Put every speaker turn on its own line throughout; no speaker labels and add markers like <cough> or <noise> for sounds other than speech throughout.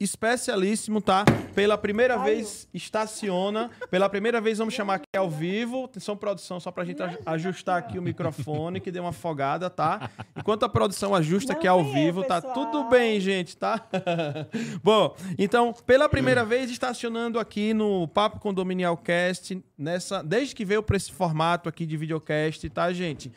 especialíssimo, tá? Pela primeira vez estaciona. Pela primeira vez vamos chamar aqui ao vivo. Atenção, produção, só pra gente aj- ajustar aqui o microfone, que deu uma afogada, tá? Enquanto a produção ajusta
Não
aqui ao
eu,
vivo, tá tudo bem, gente, tá? <laughs> Bom, então, pela primeira vez estacionando aqui no Papo Condominial Cast, nessa, desde que veio para esse formato aqui de videocast, tá, gente?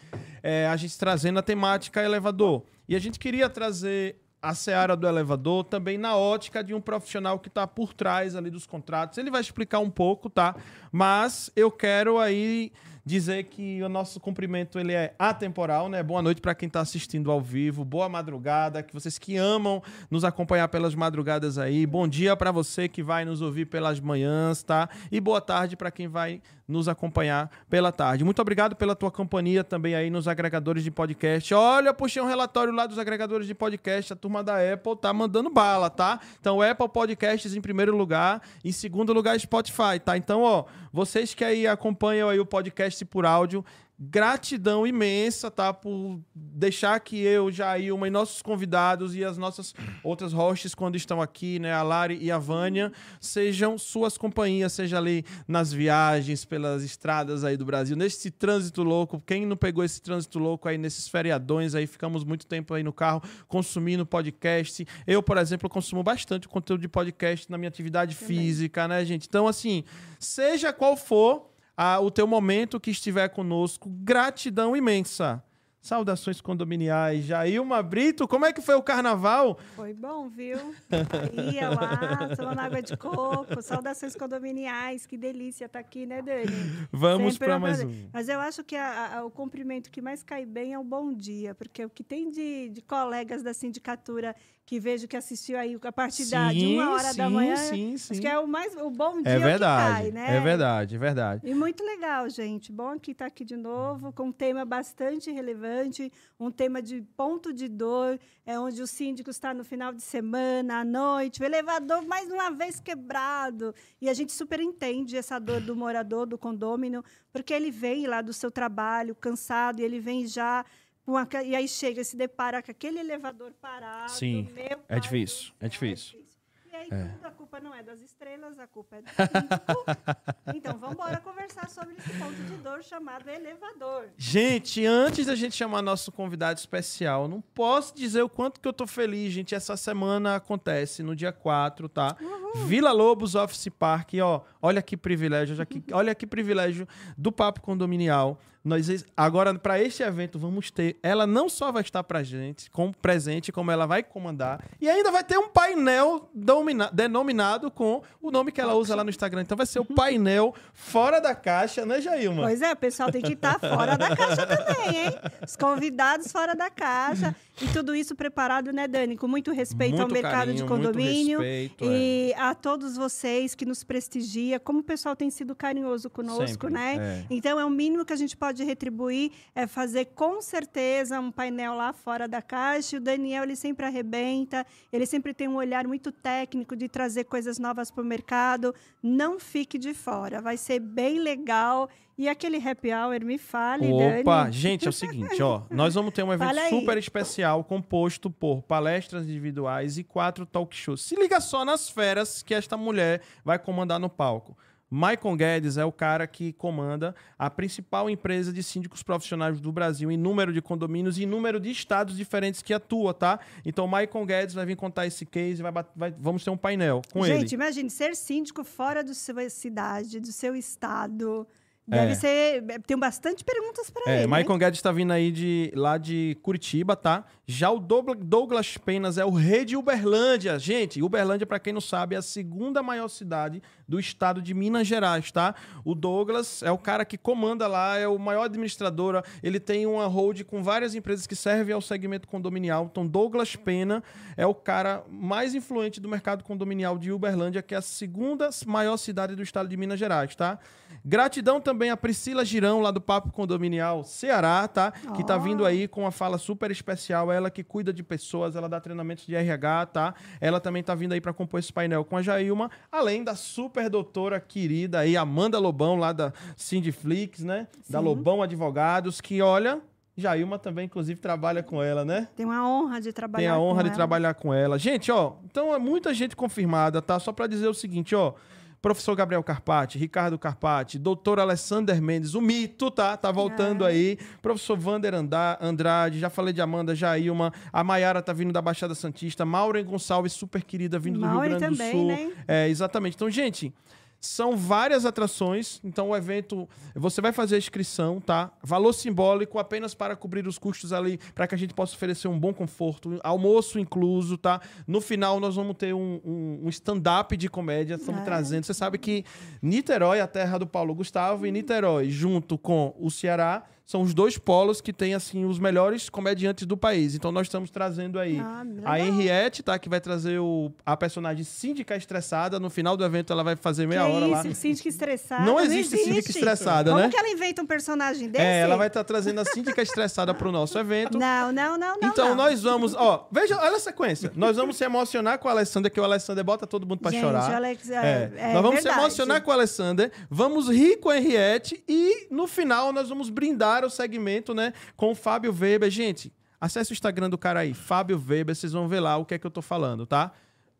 É, a gente trazendo a temática elevador. E a gente queria trazer a seara do elevador também na ótica de um profissional que está por trás ali dos contratos. Ele vai explicar um pouco, tá? Mas eu quero aí dizer que o nosso cumprimento ele é atemporal, né? Boa noite para quem está assistindo ao vivo, boa madrugada, que vocês que amam nos acompanhar pelas madrugadas aí. Bom dia para você que vai nos ouvir pelas manhãs, tá? E boa tarde para quem vai nos acompanhar pela tarde. Muito obrigado pela tua companhia também aí nos agregadores de podcast. Olha, puxei um relatório lá dos agregadores de podcast, a turma da Apple tá mandando bala, tá? Então, Apple Podcasts em primeiro lugar, em segundo lugar Spotify, tá? Então, ó, vocês que aí acompanham aí o podcast por áudio, gratidão imensa, tá? Por deixar que eu, Jailma e nossos convidados e as nossas outras hosts, quando estão aqui, né? A Lari e a Vânia, sejam suas companhias, seja ali nas viagens pelas estradas aí do Brasil, nesse trânsito louco. Quem não pegou esse trânsito louco aí nesses feriadões aí, ficamos muito tempo aí no carro consumindo podcast. Eu, por exemplo, consumo bastante conteúdo de podcast na minha atividade física, né, gente? Então, assim, seja qual for o teu momento que estiver conosco, gratidão imensa. Saudações condominiais. Jailma Brito, como é que foi o carnaval?
Foi bom, viu? Ia lá, tomando água de coco, saudações condominiais, que delícia estar aqui, né, Dani?
Vamos para mais
prazer.
um.
Mas eu acho que a- a- o cumprimento que mais cai bem é o bom dia, porque o que tem de, de colegas da sindicatura que vejo que assistiu aí a partir da, de uma hora da
sim,
manhã,
Sim, sim.
acho que é o mais o bom dia
É
que
verdade,
cai, né?
é verdade, é verdade.
E muito legal, gente. Bom que estar aqui de novo com um tema bastante relevante, um tema de ponto de dor, é onde o síndico está no final de semana, à noite, o elevador mais uma vez quebrado. E a gente super entende essa dor do morador do condômino, porque ele vem lá do seu trabalho cansado e ele vem já a, e aí chega e se depara com aquele elevador parado.
Sim, é
pai do
difícil, é
céu,
difícil.
E aí, tudo, a culpa não é das estrelas, a culpa é do <laughs> então, vamos embora conversar sobre esse ponto de dor chamado elevador.
Gente, antes da gente chamar nosso convidado especial, não posso dizer o quanto que eu tô feliz, gente. Essa semana acontece no dia 4, tá? Vila Lobos Office Park, ó. Olha que privilégio, já que, olha que privilégio do Papo Condominial. Nós agora para este evento vamos ter, ela não só vai estar pra gente, com presente, como ela vai comandar, e ainda vai ter um painel domina- denominado com o nome que ela usa lá no Instagram. Então vai ser o <laughs> painel fora da caixa, né, Jailma?
Pois é, o pessoal tem que estar fora da caixa também, hein? Os convidados fora da caixa. E tudo isso preparado, né, Dani? Com muito respeito ao
Muito
mercado de
carinho, muito
condomínio.
respeito, é.
e a todos vocês que nos prestigia, como o pessoal tem sido carinhoso conosco,
Sempre,
né?
é.
Então, é o mínimo que a gente pode retribuir, é fazer com certeza um painel lá fora da caixa. E o Daniel, ele sempre arrebenta, ele sempre tem um olhar muito técnico de trazer coisas novas para o mercado. Não fique de fora, vai ser bem legal. E aquele happy hour, me fale,
Opa,
Dani.
gente, é o seguinte, ó. <laughs> Nós vamos ter um evento super especial composto por palestras individuais e quatro talk shows. Se liga só nas feras que esta mulher vai comandar no palco. Maicon Guedes é o cara que comanda a principal empresa de síndicos profissionais do Brasil em número de condomínios e em número de estados diferentes que atua, tá? Então, Maicon Guedes vai vir contar esse case, vai, vai- vamos ter um painel com
Gente,
ele.
imagine, ser síndico fora da sua cidade, do seu estado.
É.
Deve ser. Tem bastante perguntas para
É,
ele.
Maicon Guedes tá vindo aí de, lá de Curitiba, tá? Já o Dougla- Douglas Penas é o rei de Uberlândia. Gente, Uberlândia, pra quem não sabe, é a segunda maior cidade do estado de Minas Gerais, tá? O Douglas é o cara que comanda lá, é o maior administrador. Ele tem uma hold com várias empresas que servem ao segmento condominial. Então, Douglas Pena é o cara mais influente do mercado condominial de Uberlândia, que é a segunda maior cidade do estado de Minas Gerais, tá? Gratidão também a Priscila Girão, lá do Papo Condominial Ceará, tá? Que tá vindo aí com uma fala super especial. Ela que cuida de pessoas, ela dá treinamentos de RH, tá? Ela também tá vindo aí para compor esse painel com a Jailma, além da super doutora querida aí, Amanda Lobão, lá da Sindiflix, né? Da
Sim.
Lobão Advogados, que olha. Jailma também, inclusive, trabalha com ela, né?
Tem uma honra de trabalhar
Tem a honra
com
de
ela.
trabalhar com ela. Gente, ó, então é muita gente confirmada, tá? Só para dizer o seguinte, ó. Professor Gabriel Carpati, Ricardo Carpati, doutor Alessander Mendes, o mito, tá? Tá voltando
É.
aí. Professor Vander Anda- Andrade, já falei de Amanda Jailma. A Maiara tá vindo da Baixada Santista. Maureen Gonçalves, super querida, vindo do Rio Grande do
também,
Sul.
né?
É, exatamente. Então, gente, são várias atrações. Então, o evento, você vai fazer a inscrição, tá? Valor simbólico apenas para cobrir os custos ali, para que a gente possa oferecer um bom conforto, almoço incluso, tá? No final, nós vamos ter um, um- um stand-up de comédia. Estamos
É.
trazendo. Você sabe que Niterói, a terra do Paulo Gustavo, e Niterói, junto com o Ceará. São os dois polos que têm, assim, os melhores comediantes do país. Então, nós estamos trazendo aí
Ah,
a Henriette, tá? Que vai trazer o, a personagem síndica estressada. No final do evento, ela vai fazer meia
que
hora lá.
isso, síndica estressada.
Não existe síndica estressada,
Como
né?
que ela inventa um personagem desse?
É, ela vai estar trazendo a síndica estressada pro nosso evento.
Não, não, não, não.
então,
não.
nós vamos... Ó, veja, olha a sequência. Nós vamos se emocionar com o Alessander, que o Alessander bota todo mundo pra
Gente,
chorar.
Alex, é,
É,
é
nós vamos se
verdade.
emocionar com o Alessander, vamos rir com a Henriette e no final nós vamos brindar o segmento, né, com o Fábio Weber. Gente, acesse o Instagram do cara aí, Fábio Weber, vocês vão ver lá o que é que eu tô falando, tá?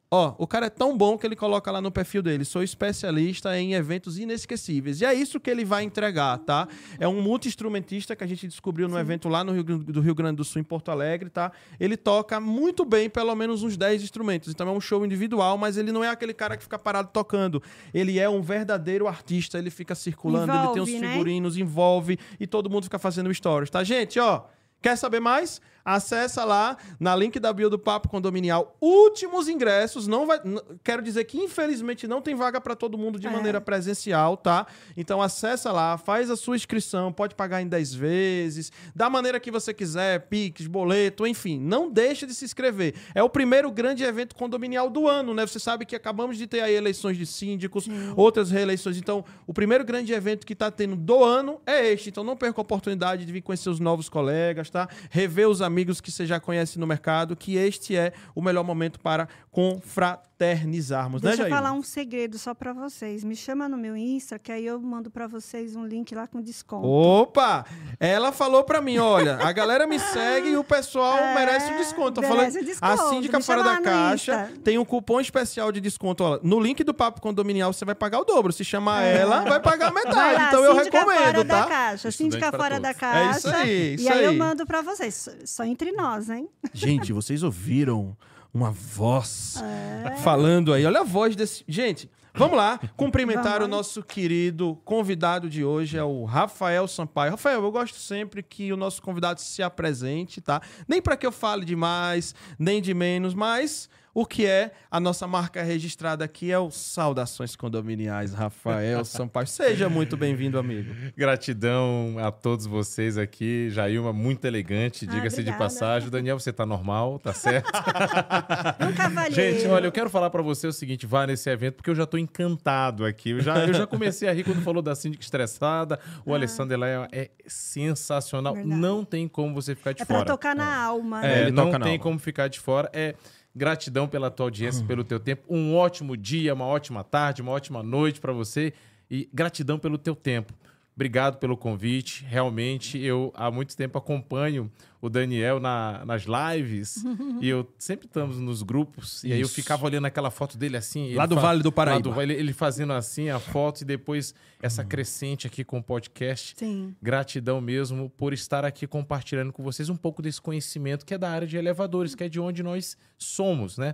Ó, o cara é tão bom que ele coloca lá no perfil dele, sou especialista em eventos inesquecíveis. E é isso que ele vai entregar, tá? É um multi-instrumentista que a gente descobriu no evento lá no Rio, do Rio Grande do Sul, em Porto Alegre, tá? Ele toca muito bem, pelo menos uns 10 instrumentos. Então é um show individual, mas ele não é aquele cara que fica parado tocando. Ele é um verdadeiro artista, ele fica circulando, ele tem os
Envolve, né?
figurinos, envolve e todo mundo fica fazendo stories, tá, gente? Ó, Quer saber mais? Acessa lá na link da bio do Papo Condominial. Últimos ingressos. Não vai. Quero dizer que, infelizmente, não tem vaga para todo mundo de
É.
maneira presencial, tá? Então acessa lá, faz a sua inscrição, pode pagar em 10 vezes, da maneira que você quiser, Pix, boleto, enfim. Não deixe de se inscrever. É o primeiro grande evento condominial do ano, né? Você sabe que acabamos de ter aí eleições de síndicos, outras reeleições. Então, o primeiro grande evento que tá tendo do ano é este. Então, não perca a oportunidade de vir conhecer os novos colegas, tá? Rever os amigos que você já conhece no mercado, que este é o melhor momento para confraternizarmos,
Deixa
né,
eu falar um segredo só pra vocês. Me chama no meu Insta, que aí eu mando pra vocês um link lá com desconto.
Opa! Ela falou pra mim, olha, a galera me segue e o pessoal
É,
merece um desconto. Falando,
um desconto.
a síndica fora da caixa
Insta.
tem um cupom especial de desconto. Ó, no link do Papo Condominial você vai pagar o dobro. Se chamar ela, vai pagar
Vai
metade.
lá,
então eu
síndica fora
recomendo,
da
tá?
caixa, síndica
para
fora da
todos.
caixa.
É isso aí, isso
e aí, eu
aí.
mando pra vocês. Só- Só entre nós, hein?
Gente, vocês ouviram uma voz
É.
falando aí. Olha a voz desse. Gente, vamos lá. Cumprimentar
Vamos
o nosso querido convidado de hoje, é o Rafael Sampaio. Rafael, eu gosto sempre que o nosso convidado se apresente, tá? Nem para que eu fale demais, nem de menos, mas. O que é a nossa marca registrada aqui é o Saudações Condominiais, Rafael <laughs> Sampaio. Seja muito bem-vindo, amigo.
Gratidão a todos vocês aqui. Jailma, muito elegante,
Ah,
diga-se de passagem. Daniel, você tá normal, tá certo? <laughs>
Um cavalheiro.
Gente, olha, eu quero falar pra você o seguinte: vá nesse evento, porque eu já tô encantado aqui. Eu já, eu já comecei a rir quando falou da síndica estressada. O Alessandro lá é, é sensacional.
Ah. Verdade.
Não tem como você ficar de
É pra
fora.
tocar na alma,
É,
né?
Ele
não
toca na
tem
alma.
como ficar de fora. É gratidão pela tua audiência, pelo teu tempo. Um ótimo dia, uma ótima tarde, uma ótima noite para você e gratidão pelo teu tempo. Obrigado pelo convite. Realmente, eu há muito tempo acompanho o Daniel na- nas lives <laughs> e eu sempre estamos nos grupos e aí eu
Isso.
ficava olhando aquela foto dele assim. ele
Lá do Vale do Paraíba.
lá do Vale, ele fazendo assim a foto e depois essa crescente aqui com o podcast.
Sim.
Gratidão mesmo por estar aqui compartilhando com vocês um pouco desse conhecimento que é da área de elevadores, que é de onde nós somos, né?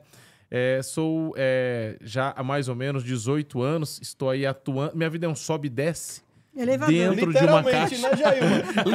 É, sou é, já há mais ou menos 18 anos, estou aí atuando. Minha vida é um sobe e desce.
Elevador.
Dentro de uma caixa.
né?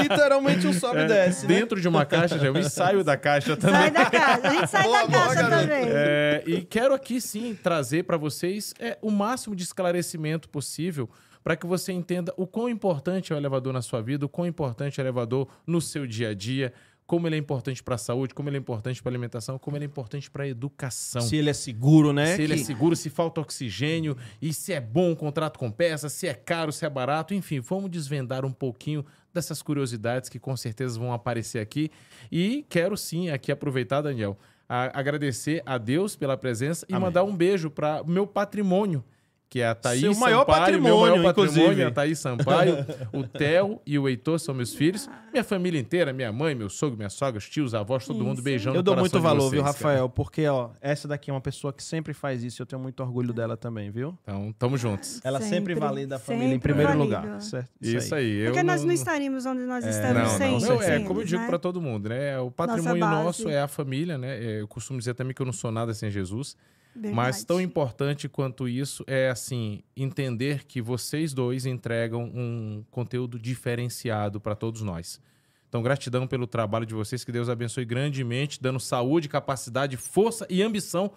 Literalmente um sobe e desce, né?
Dentro de uma caixa, já eu e saio da caixa também.
Sai da caixa. A gente sai
Boa,
da
boa,
caixa
garoto.
também.
É, e quero aqui sim trazer para vocês é, o máximo de esclarecimento possível para que você entenda o quão importante é o elevador na sua vida, o quão importante é o elevador no seu dia a dia, como ele é importante para a saúde, como ele é importante para a alimentação, como ele é importante para a educação.
Se ele é seguro, né?
Se ele é
Que-
seguro, se falta oxigênio, e se é bom o contrato com peça, se é caro, se é barato, enfim, vamos desvendar um pouquinho dessas curiosidades que com certeza vão aparecer aqui. E quero sim aqui aproveitar, Daniel, a- agradecer a Deus pela presença e
Amém.
mandar um beijo para o meu patrimônio, que é a Thaís
Seu
Sampaio,
maior
meu
patrimônio,
maior patrimônio,
inclusive.
a Thaís Sampaio, o Theo e o Heitor são meus filhos. Minha família inteira, minha mãe, meu sogro, minha sogra, os tios, avós, todo mundo
Isso.
beijando
Eu dou muito valor,
vocês,
viu,
cara.
Rafael? Porque, ó, essa daqui é uma pessoa que sempre faz isso. Eu tenho muito orgulho dela também, viu?
Então, tamo juntos.
Ela sempre,
Sempre,
valida a família em primeiro
valida.
lugar. Certo?
Isso aí. eu
Porque nós não estaríamos onde nós estamos
Não,
sem,
não, não, é como eu digo
né?
pra todo mundo, né? O patrimônio nosso é a família, né? É, Eu costumo dizer também que eu não sou nada sem Jesus. Mas
Verdade.
tão importante quanto isso é assim entender que vocês dois entregam um conteúdo diferenciado para todos nós. Então, gratidão pelo trabalho de vocês, que Deus abençoe grandemente, dando saúde, capacidade, força e ambição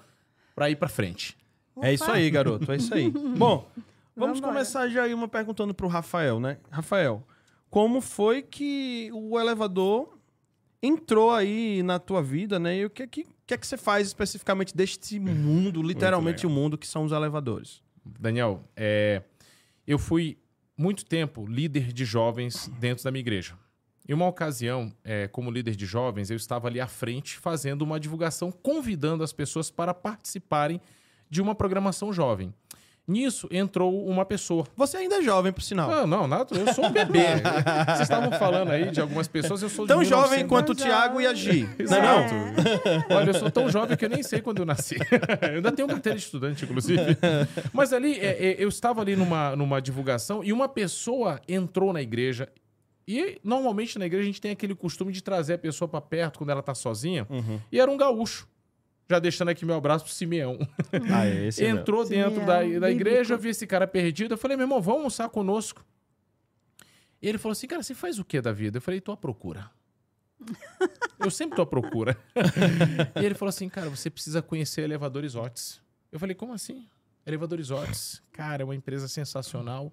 para ir para frente.
É isso
Opa.
aí, garoto. É isso aí. <laughs> Bom, vamos
Vambora.
começar já aí uma perguntando pro Rafael, né? Rafael, como foi que o elevador entrou aí na tua vida, né? E o que é que, que, é que você faz especificamente deste mundo, literalmente o mundo, que são os elevadores?
Daniel, é, eu fui muito tempo líder de jovens dentro da minha igreja. Em uma ocasião, é, como líder de jovens, eu estava ali à frente fazendo uma divulgação, convidando as pessoas para participarem de uma programação jovem. Nisso entrou uma pessoa.
Você ainda é jovem, por sinal.
Não, não, nada, eu sou um bebê. <laughs> Vocês estavam falando aí de algumas pessoas, eu sou de
Tão jovem
1900.
quanto o
Tão
Thiago e a Gi. <laughs> Não é
Exato.
não?
Olha, eu sou tão jovem que eu nem sei quando eu nasci. <laughs> eu ainda tenho carteira de estudante, inclusive. Mas ali, é, é, eu estava ali numa, numa divulgação e uma pessoa entrou na igreja. E normalmente na igreja a gente tem aquele costume de trazer a pessoa para perto quando ela tá sozinha.
Uhum.
E era um gaúcho. Já deixando aqui meu abraço pro Simeão. <laughs>
Ah, é esse mesmo.
Entrou
Simeão,
dentro da, da
bíblico.
igreja, eu vi esse cara perdido. Eu falei, meu irmão, vamos almoçar conosco. E ele falou assim, cara, você faz o que da vida? Eu falei, tô à procura. <laughs> eu sempre tô à procura. <laughs> e ele falou assim, cara, você precisa conhecer Elevadores Otis. Eu falei, como assim? Elevadores Otis. Cara, é uma empresa sensacional.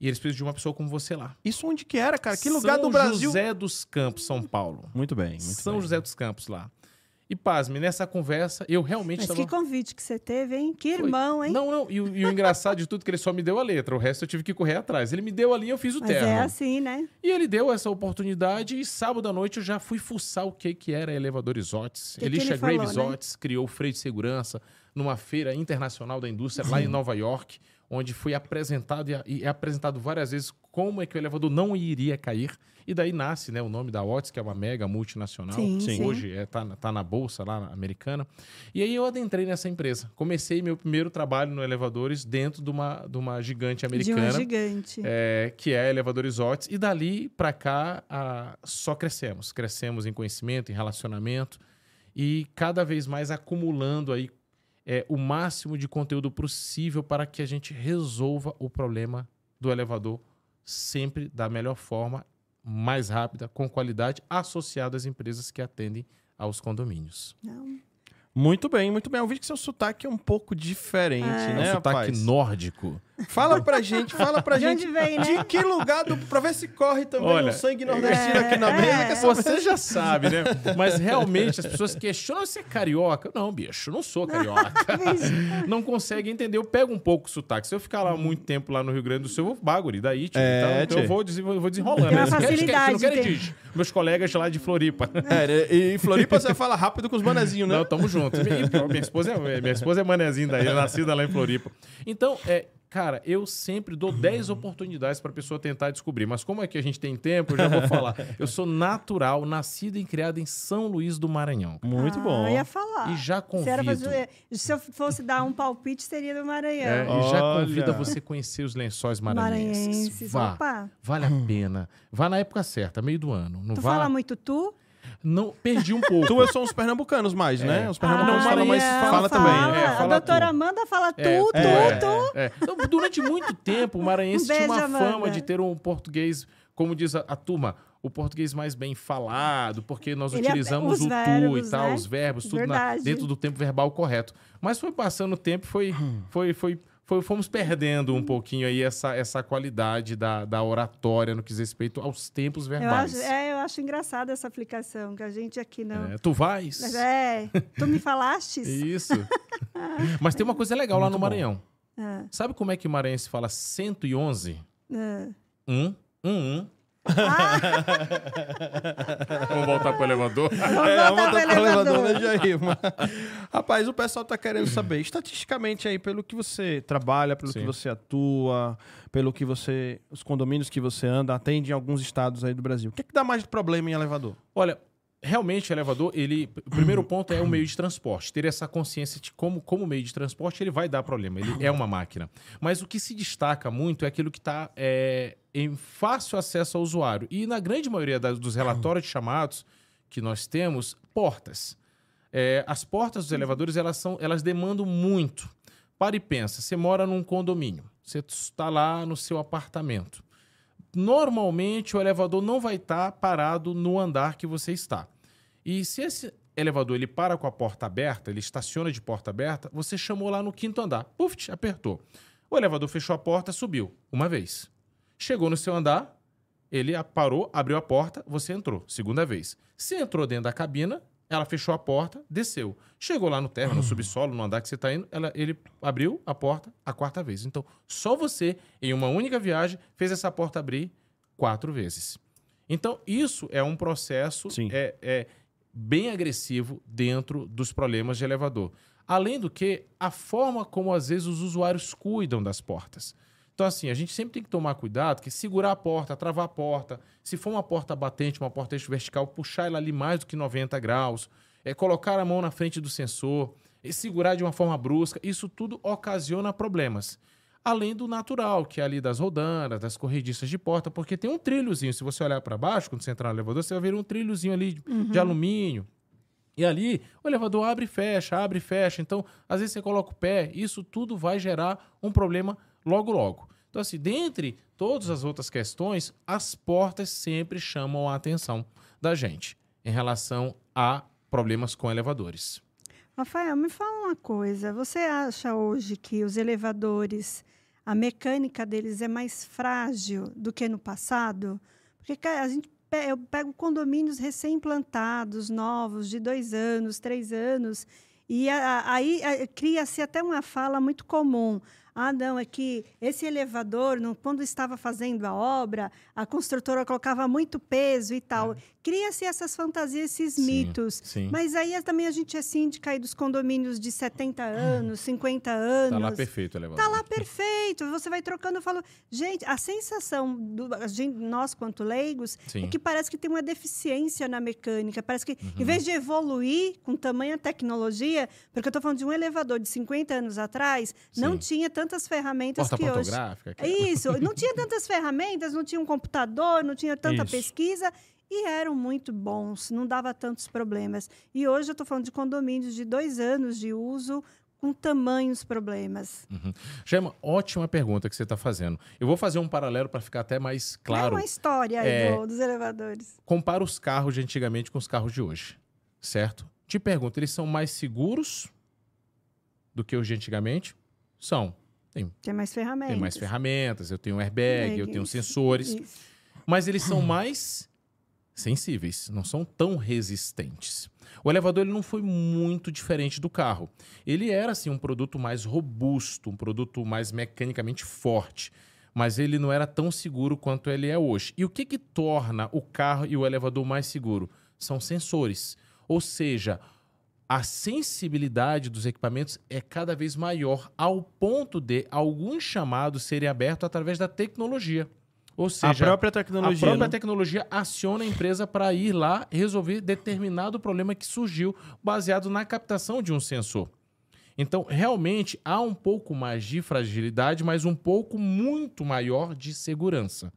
E eles precisam de uma pessoa como você lá.
Isso onde que era, cara? Que lugar
São
do Brasil?
José dos Campos, São Paulo.
Muito bem, muito
São
bem.
José dos Campos lá. E pasme, nessa conversa, eu realmente
Mas
estava...
que convite que você teve, hein? Que
Foi.
irmão, hein?
Não, não. E, o- e o engraçado de tudo é que ele só me deu a letra. O resto eu tive que correr atrás. Ele me deu ali e eu fiz o
Mas é assim, né?
E ele deu essa oportunidade e sábado à noite eu já fui fuçar o que, que era Elevadores Otis.
Que que
Elisha
falou,
Graves
né?
Criou o freio de segurança numa feira internacional da indústria lá em Nova York, onde foi apresentado e, é apresentado várias vezes como é que o elevador não iria cair. E daí nasce né, o nome da Otis, que é uma mega multinacional.
Sim,
Sim.
Hoje é, tá, na- tá na bolsa lá na americana. E aí eu adentrei nessa empresa. Comecei meu primeiro trabalho no elevadores dentro de uma, de uma gigante
De
americana
um gigante.
é, que é Elevadores Otis, e dali para cá ah, só crescemos. Crescemos em conhecimento, em relacionamento, e cada vez mais acumulando aí é, o máximo de conteúdo possível para que a gente resolva o problema do elevador sempre da melhor forma, mais rápida, com qualidade, associado às empresas que atendem aos condomínios.
Não.
Muito bem, muito bem. Eu vi que seu sotaque é um pouco diferente,
É.
né,
É um sotaque
rapaz?
nórdico.
Fala pra gente, fala pra <laughs>
De
gente.
onde vem, né?
De que lugar do. Pra ver se corre também
Olha,
um sangue nordestino aqui na
é,
mesa.
é.
Você já sabe, né? Mas realmente as pessoas questionam se é carioca. Não, bicho, não sou carioca. <laughs> não consegue entender. Eu pego um pouco o sotaque. Se eu ficar lá muito tempo lá no Rio Grande do Sul, eu vou baguri daí, tio.
É,
então, então eu vou, des- vou desenrolando.
Tem uma
Eles querem-
facilidade,
não diz. Meus colegas lá de Floripa.
É, e em Floripa você fala rápido com os manezinhos, né?
Não, tamo junto. E, minha, esposa é, minha esposa é manezinha daí, é nascida lá em Floripa. Então, é, cara, eu sempre dou 10 oportunidades pra pessoa tentar descobrir. Mas como é que a gente tem tempo, eu já vou falar. <laughs> Eu sou natural, nascido e criado em São Luís do Maranhão.
Muito
Ah,
bom.
Eu ia falar.
E já convido.
fazer- se eu fosse dar um palpite, seria do
É,
Maranhão.
e já convido a você conhecer os lençóis maranhenses.
Maranhenses.
Vá.
Opa.
Vale a pena. Vá na época certa, meio do ano. Não
Tu
vá.
fala muito tu?
Não, perdi um pouco.
Tu são os pernambucanos mais, né? Os
Ah,
pernambucanos falam mais.
Maranhão,
Fala também.
fala.
É,
a
fala
doutora
tu.
Amanda fala tu,
É,
tu,
é,
tu.
é. Então, durante muito tempo, o maranhense
Um
tinha uma
beijo,
fama
Amanda.
de ter um português, como diz a, a turma, o português mais bem falado, porque nós
Ele é-
utilizamos
os
o tu
verbos,
e tal,
né?
os verbos, tudo na- dentro do tempo verbal correto. Mas foi passando o tempo, foi, foi, foi, foi- fomos perdendo um pouquinho aí essa, essa qualidade da, da oratória no que diz respeito aos tempos
Eu
verbais.
acho, é, eu acho engraçada essa aplicação, que a gente aqui não.
É, tu vais?
Mas é, tu me falastes? <laughs>
Isso. <laughs> Mas tem uma coisa legal lá no
Muito bom.
Maranhão.
Ah,
Sabe como é que o maranhense fala 111?
ah.
Um, um, um. Vamos voltar pro elevador.
Vamos
É,
voltar
vamos
pro
pro elevador,
elevador.
né, Jair? Rapaz, o pessoal tá querendo saber, estatisticamente aí, pelo que você trabalha, pelo
Sim.
que você atua, pelo que você. Os condomínios que você anda, atende em alguns estados aí do Brasil. O que, é que dá mais de problema em elevador?
Olha, realmente o elevador, ele. O primeiro ponto é o meio de transporte. Ter essa consciência de como, como meio de transporte, ele vai dar problema. Ele é uma máquina. Mas o que se destaca muito é aquilo que está em fácil acesso ao usuário. E na grande maioria das- dos relatórios de chamados que nós temos, portas. É, as portas dos elevadores, elas, são, elas demandam muito. Para e pensa, você mora num condomínio, você está lá no seu apartamento. Normalmente o elevador não vai estar parado no andar que você está. E se esse elevador ele para com a porta aberta, ele estaciona de porta aberta, você chamou lá no quinto andar, puf, apertou. O elevador fechou a porta, subiu uma vez. Chegou no seu andar, ele parou, abriu a porta, você entrou, segunda vez. Se entrou dentro da cabina, ela fechou a porta, desceu. Chegou lá no térreo, no subsolo, no andar que você está indo, ela- ele abriu a porta a quarta vez. Então, só você, em uma única viagem, fez essa porta abrir quatro vezes. Então, isso é um processo é, é bem agressivo dentro dos problemas de elevador. Além do que, a forma como às vezes os usuários cuidam das portas. Então, assim, a gente sempre tem que tomar cuidado que segurar a porta, travar a porta, se for uma porta batente, uma porta eixo vertical, puxar ela ali mais do que 90 graus, é, colocar a mão na frente do sensor, e segurar de uma forma brusca, isso tudo ocasiona problemas. Além do natural, que é ali das rodanas, das corrediças de porta, porque tem um trilhozinho. Se você olhar para baixo, quando você entrar no elevador, você vai ver um trilhozinho ali de, de alumínio. E ali o elevador abre e fecha, abre e fecha. Então, às vezes você coloca o pé, isso tudo vai gerar um problema logo, logo. Então, assim, dentre todas as outras questões, as portas sempre chamam a atenção da gente em relação a problemas com elevadores.
Rafael, me fala uma coisa. Você acha hoje que os elevadores, a mecânica deles é mais frágil do que no passado? Porque a gente eu pego condomínios recém-implantados, novos, de dois anos, três anos, e aí cria-se até uma fala muito comum. Ah, não, é que esse elevador, no- quando estava fazendo a obra, a construtora colocava muito peso e tal. Cria-se essas fantasias, esses
Sim,
mitos.
sim.
Mas aí é- também a gente é síndica aí dos condomínios de 70 anos, 50 anos.
Tá lá perfeito o elevador.
Tá lá perfeito. Você vai trocando, eu falo, gente, a sensação do a gente, nós quanto leigos
Sim.
é que parece que tem uma deficiência na mecânica, parece que
Uhum.
em vez de evoluir com tamanha tecnologia, porque eu estou falando de um elevador de 50 anos atrás, não tinha tantas ferramentas
Porta
que hoje.
fotográfica. que-
Isso, não tinha tantas ferramentas, não tinha um computador, não tinha tanta
Isso.
pesquisa e eram muito bons, não dava tantos problemas. E hoje eu estou falando de condomínios de dois anos de uso com tamanhos problemas.
Gema, ótima pergunta que você está fazendo. Eu vou fazer um paralelo para ficar até mais claro.
É uma história aí
É.
do- dos elevadores.
Compara os carros de antigamente com os carros de hoje, certo? Te pergunto, eles são mais seguros do que os de antigamente? São.
Tem mais ferramentas.
Tem mais ferramentas, eu tenho airbag, eu tenho
Isso,
sensores.
Isso.
Mas eles são mais sensíveis, não são tão resistentes. O elevador ele não foi muito diferente do carro. Ele era assim um produto mais robusto, um produto mais mecanicamente forte, mas ele não era tão seguro quanto ele é hoje. E o que que torna o carro e o elevador mais seguro? São sensores. Ou seja, a sensibilidade dos equipamentos é cada vez maior, ao ponto de alguns chamados serem abertos através da tecnologia. Ou
A
seja,
própria tecnologia.
a própria
né?
tecnologia aciona a empresa para ir lá resolver determinado problema que surgiu baseado na captação de um sensor. Então, realmente, há um pouco mais de fragilidade, mas um pouco muito maior de segurança.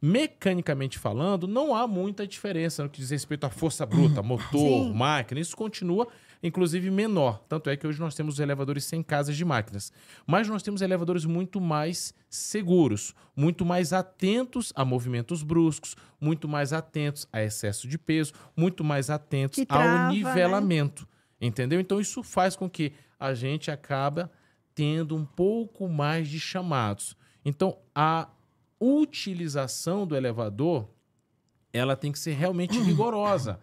Mecanicamente falando, não há muita diferença no que diz respeito à força bruta, <clears throat> motor,
Sim.
máquina. Isso continua, inclusive, menor. Tanto é que hoje nós temos elevadores sem casas de máquinas. Mas nós temos elevadores muito mais seguros, muito mais atentos a movimentos bruscos, muito mais atentos a excesso de peso, muito mais atentos
trava,
ao
né?
nivelamento. Entendeu? Então, isso faz com que a gente acaba tendo um pouco mais de chamados. Então, a utilização do elevador, ela tem que ser realmente <coughs> rigorosa.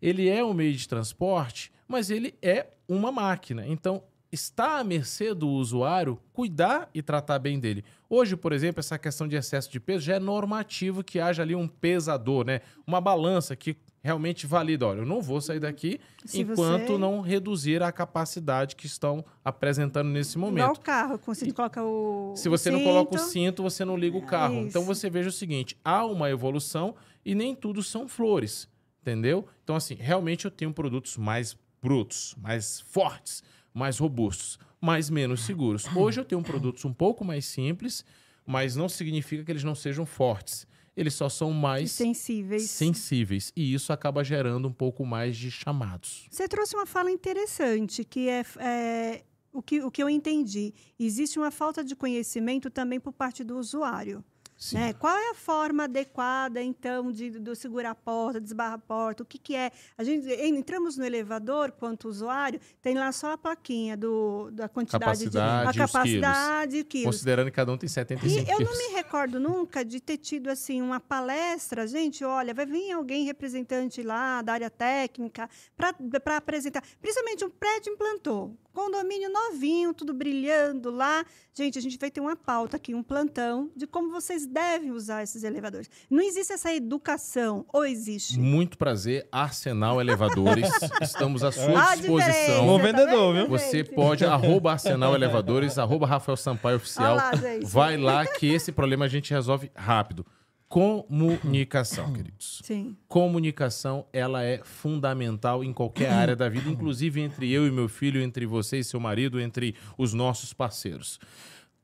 Ele é um meio de transporte, mas ele é uma máquina. Então, está à mercê do usuário cuidar e tratar bem dele. Hoje, por exemplo, essa questão de excesso de peso já é normativo que haja ali um pesador, né? Uma balança que realmente valida. Olha, eu não vou sair daqui
Se
enquanto
você-
não reduzir a capacidade que estão apresentando nesse
Igual
momento.
o carro, quando você coloca o.
Se você
o
não coloca o
cinto,
você não liga o carro.
isso.
Então você veja o seguinte: há uma evolução e nem tudo são flores, entendeu? Então, assim, realmente eu tenho produtos mais brutos, mais fortes, mais robustos, mas menos seguros. Hoje eu tenho produtos um pouco mais simples, mas não significa que eles não sejam fortes. Eles só são mais
sensíveis.
sensíveis. E isso acaba gerando um pouco mais de chamados.
Você trouxe uma fala interessante, que é, é, o, que, o que eu entendi. Existe uma falta de conhecimento também por parte do usuário.
Sim.
Né? Qual é a forma adequada, então, de, do segurar a porta, desbarrar a porta? O que, que é? A gente entramos no elevador, quanto usuário, tem lá só a plaquinha do, da quantidade
Capacidade
de a capacidade e quilos.
Considerando que cada um tem 75
E eu não
quilos.
me recordo nunca de ter tido assim uma palestra, gente, olha, vai vir alguém representante lá da área técnica para apresentar, principalmente um prédio implantou, condomínio novinho, tudo brilhando lá. Gente, a gente vai ter uma pauta aqui, um plantão de como vocês devem usar esses elevadores. Não existe essa educação, ou existe?
Muito prazer, Arsenal Elevadores. <laughs> Estamos à sua disposição.
Bom
tá
vendedor, viu?
Você pode, arroba Arsenal Elevadores, arroba Rafael Sampaio Oficial.
Lá.
Vai lá que esse problema a gente resolve rápido. Comunicação, queridos.
Sim.
Comunicação, ela é fundamental em qualquer área da vida, inclusive entre eu e meu filho, entre você e seu marido, entre os nossos parceiros.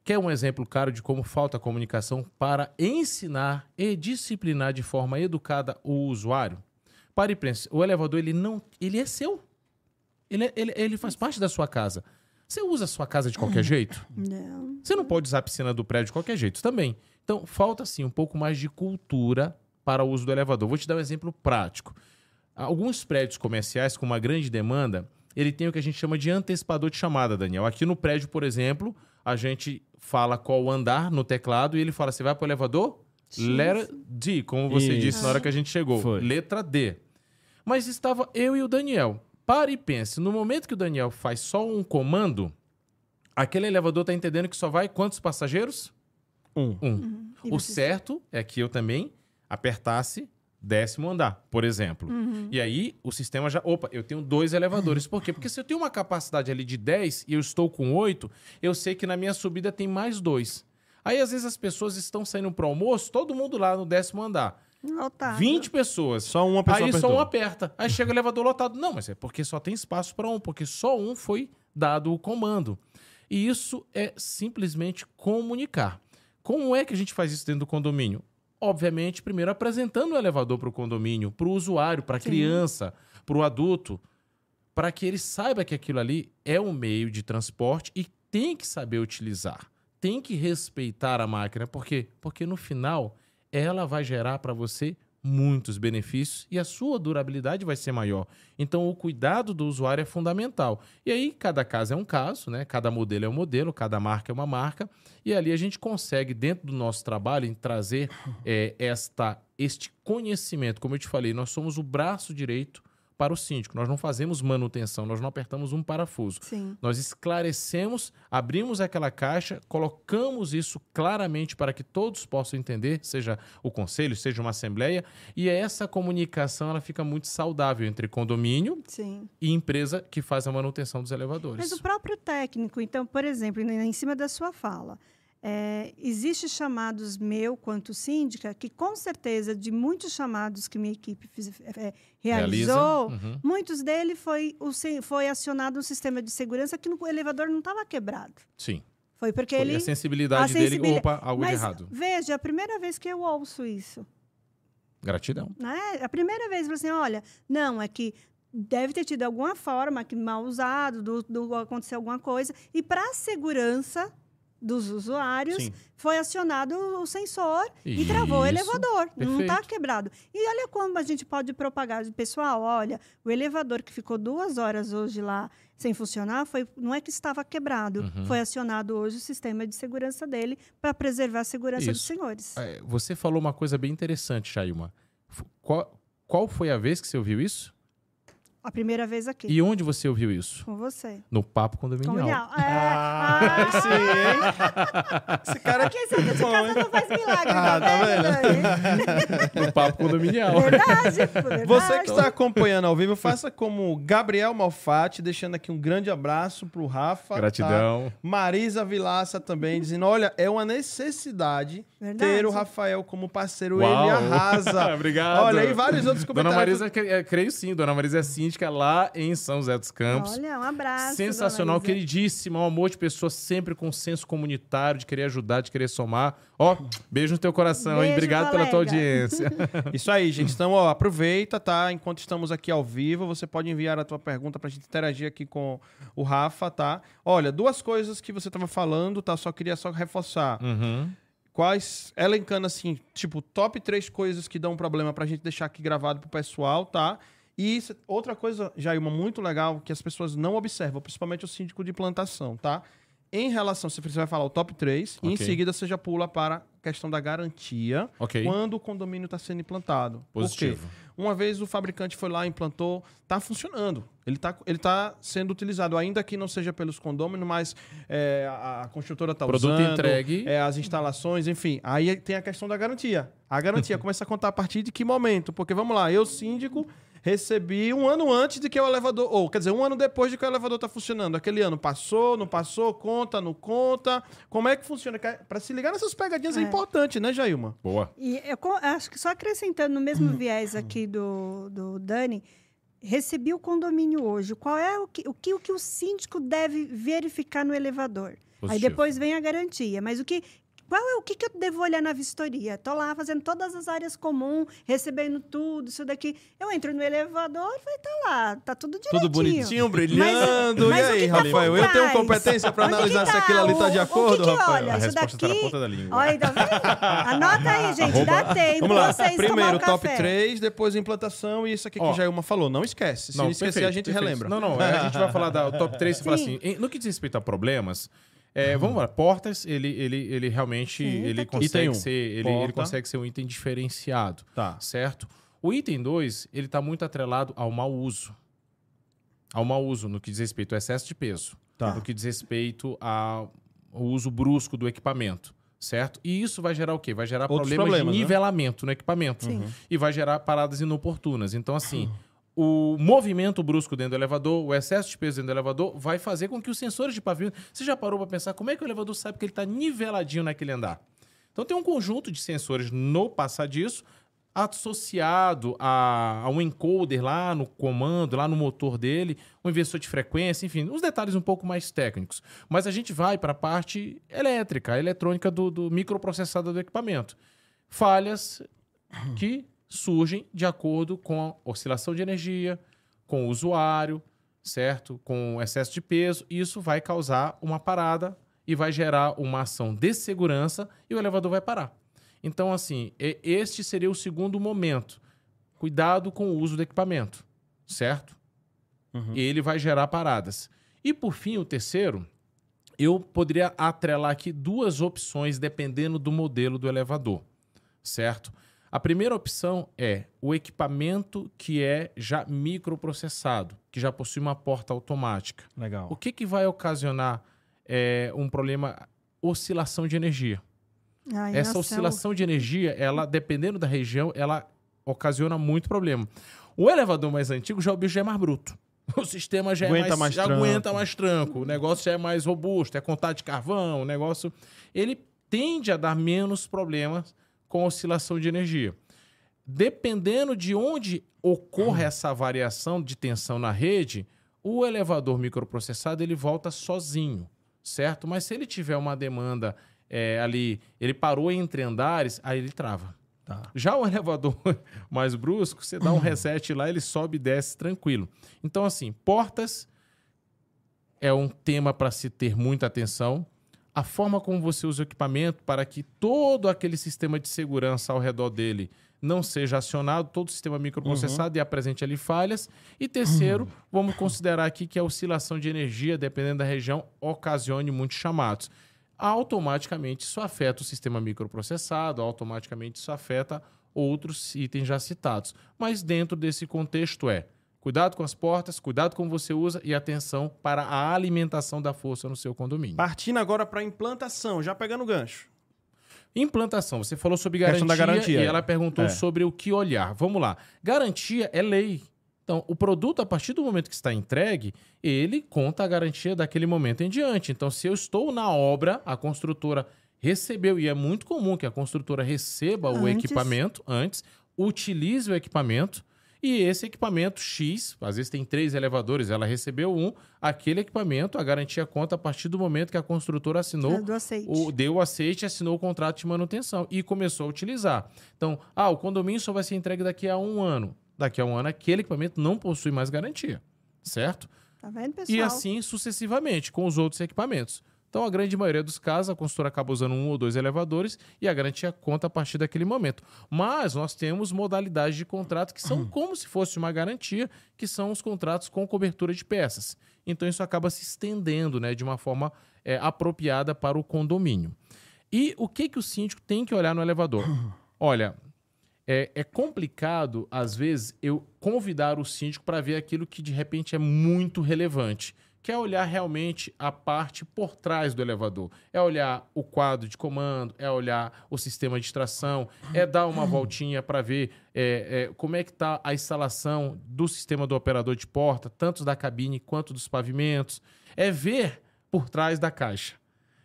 Quer um exemplo claro de como falta comunicação para ensinar e disciplinar de forma educada o usuário? Pare e pense, o elevador ele não, ele é seu. Ele, é- ele, ele faz parte da sua casa. Você usa a sua casa de qualquer jeito?
Não.
Você não pode usar a piscina do prédio de qualquer jeito também. Então, falta sim um pouco mais de cultura para o uso do elevador. Vou te dar um exemplo prático. Alguns prédios comerciais com uma grande demanda, ele tem o que a gente chama de antecipador de chamada, Daniel. Aqui no prédio, por exemplo, a gente fala qual andar no teclado e ele fala: você vai para o elevador?
X.
Letra D, como você
Isso.
disse na hora que a gente chegou.
Foi.
Letra D. Mas estava eu e o Daniel. Pare e pense. No momento que o Daniel faz só um comando, aquele elevador está entendendo que só vai quantos passageiros?
Um.
Um.
E
O certo é que eu também apertasse décimo andar, por exemplo.
Uhum.
E aí o sistema já. Opa, eu tenho dois elevadores. Por quê? Porque se eu tenho uma capacidade ali de 10 e eu estou com 8, eu sei que na minha subida tem mais dois. Aí às vezes as pessoas estão saindo para o almoço, todo mundo lá no décimo andar.
Lotado.
20 pessoas.
Só uma pessoa
Aí só
apertou.
um aperta. Aí chega o elevador lotado. Não, mas é porque só tem espaço para um, porque só um foi dado o comando. E isso é simplesmente comunicar. Como é que a gente faz isso dentro do condomínio? Obviamente, primeiro apresentando o elevador para o condomínio, para o usuário, para a criança, para o adulto, para que ele saiba que aquilo ali é um meio de transporte e tem que saber utilizar, tem que respeitar a máquina, por quê? Porque no final ela vai gerar para você muitos benefícios e a sua durabilidade vai ser maior. Então o cuidado do usuário é fundamental. E aí cada caso é um caso, né? Cada modelo é um modelo, cada marca é uma marca e ali a gente consegue dentro do nosso trabalho trazer eh, esta este conhecimento. Como eu te falei, nós somos o braço direito para o síndico. Nós não fazemos manutenção, nós não apertamos um parafuso.
Sim.
Nós esclarecemos, abrimos aquela caixa, colocamos isso claramente para que todos possam entender, seja o conselho, seja uma assembleia, e essa comunicação ela fica muito saudável entre condomínio
Sim.
e empresa que faz a manutenção dos elevadores.
Mas o próprio técnico, então, por exemplo, em em cima da sua fala, é, existe chamados meu quanto síndica que com certeza de muitos chamados que minha equipe fiz- é,
Realiza.
realizou,
Uhum.
muitos dele foi, o, foi acionado um sistema de segurança que no, o elevador não estava quebrado.
Sim.
Foi porque
Foi
ele
a sensibilidade
a
dele,
sensibilidade-
opa, algo de
Mas
errado.
veja, é a primeira vez que eu ouço isso.
Gratidão.
Né? A primeira vez, assim, olha, não, é que deve ter tido alguma forma que mal usado, do, do acontecer alguma coisa, e para a segurança dos usuários,
Sim.
foi acionado o sensor e travou o elevador. Não está
perfeito.
quebrado. E olha como a gente pode propagar. Pessoal, olha, o elevador que ficou duas horas hoje lá sem funcionar, foi, não é que estava quebrado.
Uhum.
Foi acionado hoje o sistema de segurança dele para preservar a segurança dos
Isso.
senhores.
É, Você falou uma coisa bem interessante, Chailma. F- Qual, qual foi a vez que você ouviu isso?
A primeira vez aqui,
E onde você ouviu isso?
com você.
No Papo Condominial.
Condominial. É,
Ah,
ah,
sim, hein? Esse cara aqui.
Porque santo de casa não faz milagre,
Ah, tá vendo?
Dani?
No Papo Condominial.
Verdade, verdade.
Você que está acompanhando ao vivo, faça como Gabriel Malfatti, deixando aqui um grande abraço pro Rafa. tá?
Gratidão.
Marisa Vilaça também, dizendo: olha, é uma necessidade
Verdade.
ter o Rafael como parceiro.
Uau.
Ele arrasa. <laughs>
Obrigado.
Olha, e vários outros
Dona
comentários.
Marisa, cre- é, creio sim. Dona Marisa é síndica lá em São José dos Campos.
Olha, um abraço.
Sensacional, queridíssima, um amor de pessoa sempre com senso comunitário, de querer ajudar, de querer somar. Ó, beijo no teu coração, hein?
Beijo,
Obrigado pela tua
colega.
audiência. <laughs>
Isso aí, gente. Então, ó, aproveita, tá? Enquanto estamos aqui ao vivo, você pode enviar a tua pergunta pra gente interagir aqui com o Rafa, tá? Olha, duas coisas que você tava falando, tá? Só queria só reforçar.
Uhum.
Quais, elencando assim, tipo, top três coisas que dão problema pra gente deixar aqui gravado pro pessoal, tá? E isso- outra coisa, Jailma, muito legal, que as pessoas não observam, principalmente o síndico de plantação, tá? Em relação, você vai falar o top 3, e em seguida você já pula para a questão da garantia
Ok.
quando o condomínio está sendo implantado. Por quê?
Positivo.
Uma vez o fabricante foi lá, implantou, tá funcionando. Ele tá, ele tá sendo utilizado, ainda que não seja pelos condôminos, mas é, a, a construtora tá
Produto
usando.
entregue.
é, as instalações, enfim. Aí tem a questão da garantia. A garantia <laughs> começa a contar a partir de que momento? Porque, vamos lá, eu, síndico, recebi um ano antes de que o elevador... Ou, quer dizer, um ano depois de que o elevador tá funcionando. Aquele ano passou, não passou, conta, não conta. Como é que funciona? Para se ligar nessas pegadinhas é,
É.
importante, né, Jailma?
Boa.
E eu acho que só acrescentando no mesmo viés aqui do, do Dani, recebi o condomínio hoje. Qual é o que o, que, o que o síndico deve verificar no elevador? Aí
Positivo.
depois vem a garantia. Mas o que. Qual é o que, que eu devo olhar na vistoria? Tô lá fazendo todas as áreas comuns, recebendo tudo, isso daqui. Eu entro no elevador e vai tá lá, tá tudo direitinho.
Tudo bonitinho, brilhando.
mas
e
o
aí,
tá
Rafael? Eu tenho competência para analisar se
tá?
aquilo ali tá de
O- o
acordo,
que que
Rafael?
olha?
A
isso
resposta tá na
daqui-
ponta da língua.
Olha, tá vendo? Anota aí, gente, dá tempo
Vamos lá.
vocês
Primeiro, top
café.
3, depois implantação e isso aqui
Ó.
que Jailma falou. Não esquece. Se não, esquecer,
perfeito,
a gente
perfeito.
relembra.
Não, não, é, a gente vai <laughs> falar da top 3 e fala
Sim.
assim, no que diz respeito a problemas, é, vamos lá, portas, ele, ele, ele realmente
Sim,
ele
tá
consegue
um,
ser, ele, ele consegue ser um item diferenciado,
Tá.
certo? O item 2, ele está muito atrelado ao mau uso. Ao mau uso no que diz respeito ao excesso de peso,
Tá.
no que diz respeito ao uso brusco do equipamento, certo? E isso vai gerar o quê? Vai gerar problemas,
problemas,
de
né?
nivelamento no equipamento
Sim.
e vai gerar paradas inoportunas. Então, assim, o movimento brusco dentro do elevador, o excesso de peso dentro do elevador, vai fazer com que os sensores de pavimento. Você já parou para pensar como é que o elevador sabe que ele está niveladinho naquele andar? Então, tem um conjunto de sensores no passadiço associado a, a um encoder lá no comando, lá no motor dele, um inversor de frequência, enfim, uns detalhes um pouco mais técnicos. Mas a gente vai para a parte elétrica, a eletrônica do, do microprocessador do equipamento. Falhas que surgem de acordo com a oscilação de energia, com o usuário, certo? Com excesso de peso. Isso vai causar uma parada e vai gerar uma ação de segurança e o elevador vai parar. Então, assim, este seria o segundo momento. Cuidado com o uso do equipamento, certo?
Uhum.
Ele vai gerar paradas. E por fim, o terceiro, eu poderia atrelar aqui duas opções dependendo do modelo do elevador, certo? A primeira opção é o equipamento que é já microprocessado, que já possui uma porta automática.
Legal.
O que, que vai ocasionar é, um problema? Oscilação de energia.
Ai,
Essa
nossa,
oscilação de energia, ela, dependendo da região, ela ocasiona muito problema. O elevador mais antigo já o bicho já é mais bruto. O sistema já
Aguenta
é mais,
mais
já
tranco.
aguenta mais tranco. O negócio já é mais robusto, é contato de carvão, o negócio. Ele tende a dar menos problemas com oscilação de energia. Dependendo de onde ocorre essa variação de tensão na rede, o elevador microprocessado ele volta sozinho, certo? Mas se ele tiver uma demanda é, ali, ele parou entre andares, aí ele trava.
Tá.
Já o <laughs> elevador mais brusco, você dá um reset lá, ele sobe e desce tranquilo. Então, assim, portas é um tema para se ter muita atenção. A forma como você usa o equipamento para que todo aquele sistema de segurança ao redor dele não seja acionado, todo o sistema microprocessado e apresente ali falhas. E terceiro, vamos considerar aqui que a oscilação de energia, dependendo da região, ocasione muitos chamados automaticamente isso afeta o sistema microprocessado, automaticamente isso afeta outros itens já citados. Mas dentro desse contexto é Cuidado com as portas, cuidado com você usa e atenção para a alimentação da força no seu condomínio.
Partindo agora para implantação, já pegando o gancho.
Implantação, você falou sobre garantia,
da garantia,
e ela perguntou
É.
sobre o que olhar. Vamos lá. Garantia é lei. Então, o produto, a partir do momento que está entregue, ele conta a garantia daquele momento em diante. Então, se eu estou na obra, a construtora recebeu, e é muito comum que a construtora receba o
Antes.
equipamento antes, utilize o equipamento, e esse equipamento X, às vezes tem três elevadores, ela recebeu um, aquele equipamento, a garantia conta a partir do momento que a construtora assinou
aceite.
o, deu o aceite, assinou o contrato de manutenção e começou a utilizar. Então, ah, o condomínio só vai ser entregue daqui a um ano. Daqui a um ano, aquele equipamento não possui mais garantia, certo?
Tá vendo, pessoal?
E assim sucessivamente com os outros equipamentos. Então, a grande maioria dos casos, a construtora acaba usando um ou dois elevadores e a garantia conta a partir daquele momento. Mas nós temos modalidades de contrato que são como se fosse uma garantia, que são os contratos com cobertura de peças. Então, isso acaba se estendendo né, de uma forma é, apropriada para o condomínio. E o que, que o síndico tem que olhar no elevador? Olha, é, é complicado, às vezes, eu convidar o síndico para ver aquilo que de repente é muito relevante. Que é olhar realmente a parte por trás do elevador. É olhar o quadro de comando, é olhar o sistema de extração, é dar uma <clears throat> voltinha para ver é, é, como é que está a instalação do sistema do operador de porta, tanto da cabine quanto dos pavimentos. É ver por trás da caixa.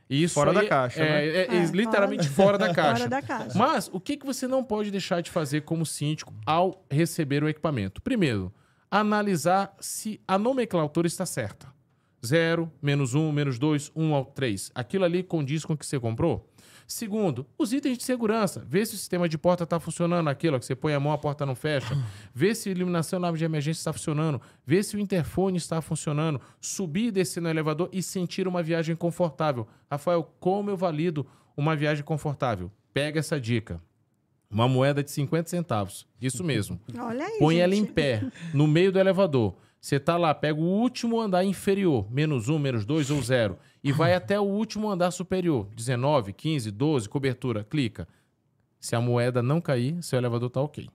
Isso
Fora da caixa,
é,
né?
é- é
É,
literalmente fora <laughs> da caixa.
Fora da caixa.
Mas o que, que você não pode deixar de fazer como síndico ao receber o equipamento? Primeiro, analisar se a nomenclatura está certa. Zero, menos um, menos dois, um ao três. Aquilo ali condiz com o que você comprou? Segundo, os itens de segurança. Vê se o sistema de porta está funcionando, aquilo que você põe a mão, a porta não fecha. <laughs> Vê se a iluminação na de emergência está funcionando. Vê se o interfone está funcionando. Subir e descer no elevador e sentir uma viagem confortável. Rafael, como eu valido uma viagem confortável? Pega essa dica. Uma moeda de 50 centavos. Isso mesmo.
Olha aí,
Põe ela em
gente.
pé, no meio do elevador. Você tá lá, pega o último andar inferior, menos um, menos dois ou zero, e vai <laughs> até o último andar superior, 19, 15, 12, cobertura, clica. Se a moeda não cair, seu elevador tá ok.